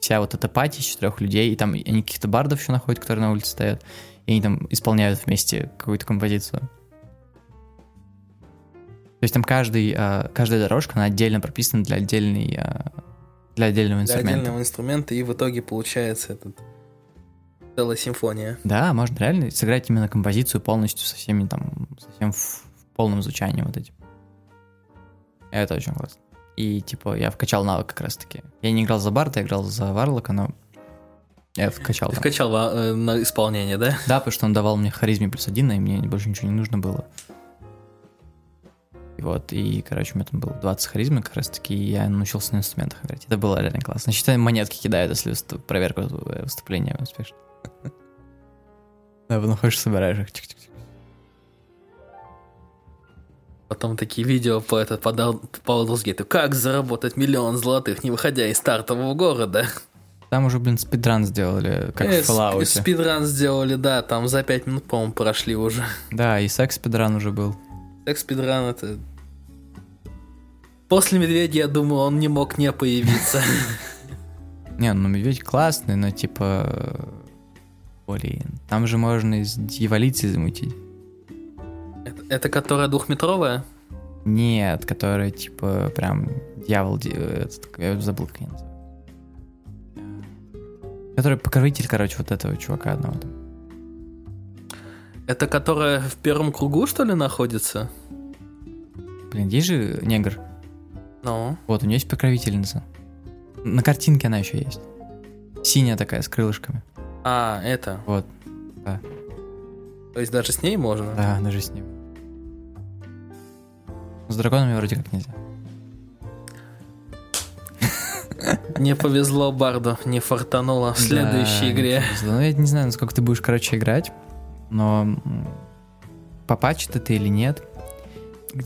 Speaker 1: вся вот эта пати из четырех людей, и там они каких-то бардов еще находят, которые на улице стоят, и они там исполняют вместе какую-то композицию. То есть там каждый, а, каждая дорожка, она отдельно прописана для отдельной, а, для отдельного
Speaker 2: для
Speaker 1: инструмента.
Speaker 2: отдельного инструмента, и в итоге получается этот целая симфония.
Speaker 1: Да, можно реально сыграть именно композицию полностью со всеми там, совсем в, в полном звучании вот этим. Это очень классно. И типа я вкачал навык как раз таки. Я не играл за Барта, я играл за Варлока, но я вкачал.
Speaker 2: Ты
Speaker 1: там.
Speaker 2: вкачал во- э, на исполнение, да?
Speaker 1: Да, потому что он давал мне харизме плюс один, и мне больше ничего не нужно было. И вот, и, короче, у меня там было 20 харизмы как раз таки, и я научился на инструментах играть. Это было реально классно. Считай, монетки кидают, если проверка э, выступления успешно. Да, потом ходишь, собираешь их. Чик-чик-чик.
Speaker 2: Потом такие видео по, этот, по, по Baldur's Gate. Как заработать миллион золотых, не выходя из стартового города?
Speaker 1: Там уже, блин, спидран сделали, как
Speaker 2: Э,
Speaker 1: в Fallout.
Speaker 2: сп- Спидран сделали, да, там за 5 минут, по-моему, прошли уже.
Speaker 1: Да, и секс спидран уже был.
Speaker 2: Так спидран это... После Медведя, я думаю, он не мог не появиться.
Speaker 1: Не, ну медведь классный, но типа... Блин, там же можно из дьяволицы замутить.
Speaker 2: Это, это которая двухметровая?
Speaker 1: Нет, которая типа прям дьявол, этот, я забыл, как. Который покровитель, короче, вот этого чувака одного.
Speaker 2: Это которая в первом кругу, что ли, находится?
Speaker 1: Блин, есть же негр.
Speaker 2: Ну,
Speaker 1: Вот, у нее есть покровительница. На картинке она еще есть. Синяя такая, с крылышками.
Speaker 2: а, это.
Speaker 1: Вот,
Speaker 2: То есть даже с ней можно?
Speaker 1: да, даже с ним. С драконами вроде как нельзя.
Speaker 2: Не повезло Барду, не фартануло в следующей
Speaker 1: Да,
Speaker 2: игре.
Speaker 1: Ну, я не знаю, насколько ты будешь, короче, играть, но м, попатчит это или нет.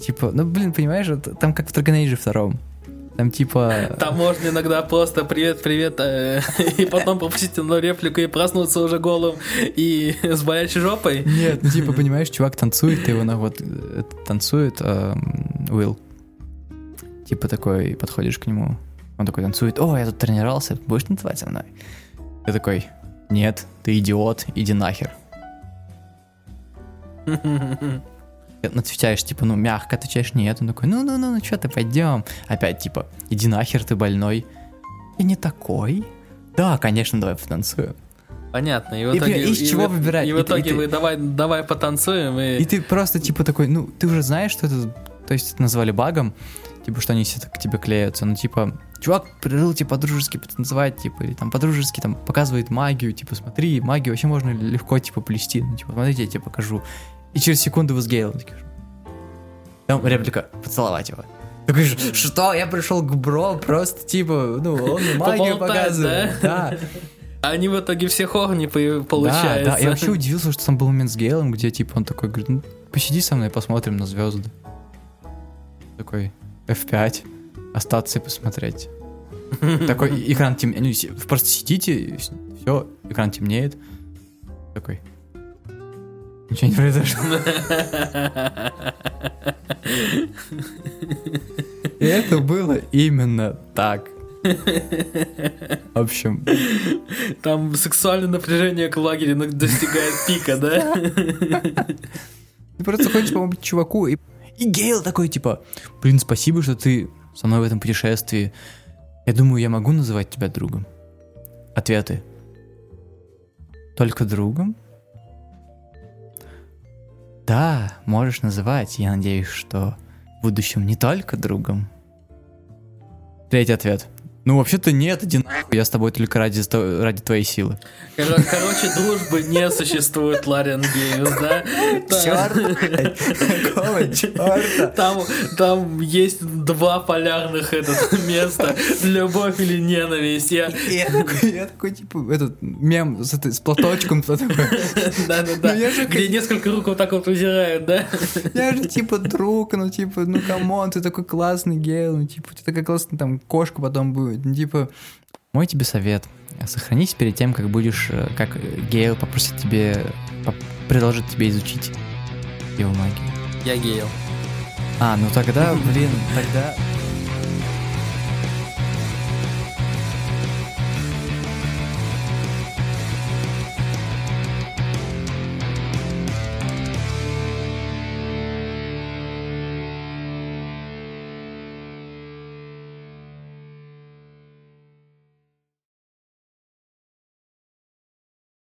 Speaker 1: Типа, ну, блин, понимаешь, вот там как в Dragon Age втором. Там типа...
Speaker 2: Там можно иногда просто привет-привет, э, и потом пропустить одну реплику и проснуться уже голым и с боячей жопой.
Speaker 1: Нет, ну типа, понимаешь, чувак танцует, ты его на вот э, танцует эм, Уилл. Типа такой, подходишь к нему, он такой танцует, о, я тут тренировался, будешь танцевать со мной? Ты такой, нет, ты идиот, иди нахер. Отвечаешь, типа, ну, мягко отвечаешь, нет. Он такой, ну-ну-ну, ну, что ты, пойдем. Опять, типа, иди нахер, ты больной. Я не такой. Да, конечно, давай потанцуем.
Speaker 2: Понятно. И в
Speaker 1: И,
Speaker 2: итоге,
Speaker 1: блин, из
Speaker 2: и
Speaker 1: чего
Speaker 2: в-
Speaker 1: выбирать?
Speaker 2: И
Speaker 1: И
Speaker 2: в
Speaker 1: ты- и
Speaker 2: итоге
Speaker 1: ты-
Speaker 2: вы давай, давай потанцуем и...
Speaker 1: И ты просто, типа, такой, ну, ты уже знаешь, что это... То есть это назвали багом, типа, что они все так к тебе клеятся. Ну, типа, чувак пришел, типа, по-дружески потанцевать, типа, или там по-дружески там показывает магию, типа, смотри, магию вообще можно легко, типа, плести. Ну, типа, смотрите, я тебе покажу. И через секунду вы с Гейлом там реплика, поцеловать его. Такой, «Ш- что, я пришел к бро, просто, типа, ну, он магию показывает. Да,
Speaker 2: Они в итоге все хор не по- получается.
Speaker 1: Да, да, я вообще удивился, что там был момент с Гейлом, где типа он такой говорит, ну, посиди со мной, посмотрим на звезды. Такой, F5, остаться и посмотреть. Такой, экран темнеет, просто сидите, все, экран темнеет, Такой. Ничего не произошло. И это было именно так. В общем,
Speaker 2: Там сексуальное напряжение к лагерю ну, достигает пика, да?
Speaker 1: ты просто хочешь помочь чуваку, и, и Гейл такой, типа, блин, спасибо, что ты со мной в этом путешествии. Я думаю, я могу называть тебя другом. Ответы. Только другом? Да, можешь называть. Я надеюсь, что в будущем не только другом. Третий ответ. Ну, вообще-то нет, иди нахуй, я с тобой только ради, ради твоей силы.
Speaker 2: Кор- Короче, дружбы не существует, Лариан Геймс, да? Там-
Speaker 1: Какого черта?
Speaker 2: Там, там есть два полярных этот, места. Любовь или ненависть. Я...
Speaker 1: Я такой, я такой, типа, этот мем с, с платочком,
Speaker 2: Да-да-да.
Speaker 1: Ну,
Speaker 2: Где несколько рук вот так вот вызирают, да?
Speaker 1: я же, типа, друг, ну, типа, ну, come on, ты такой классный Гейл, ну, типа, у тебя такая классная там кошка потом будет, типа, мой тебе совет, сохранись перед тем, как будешь, э, как Гейл попросит тебе, поп- предложит тебе изучить его магию.
Speaker 2: Я гейл.
Speaker 1: А, ну тогда, блин, тогда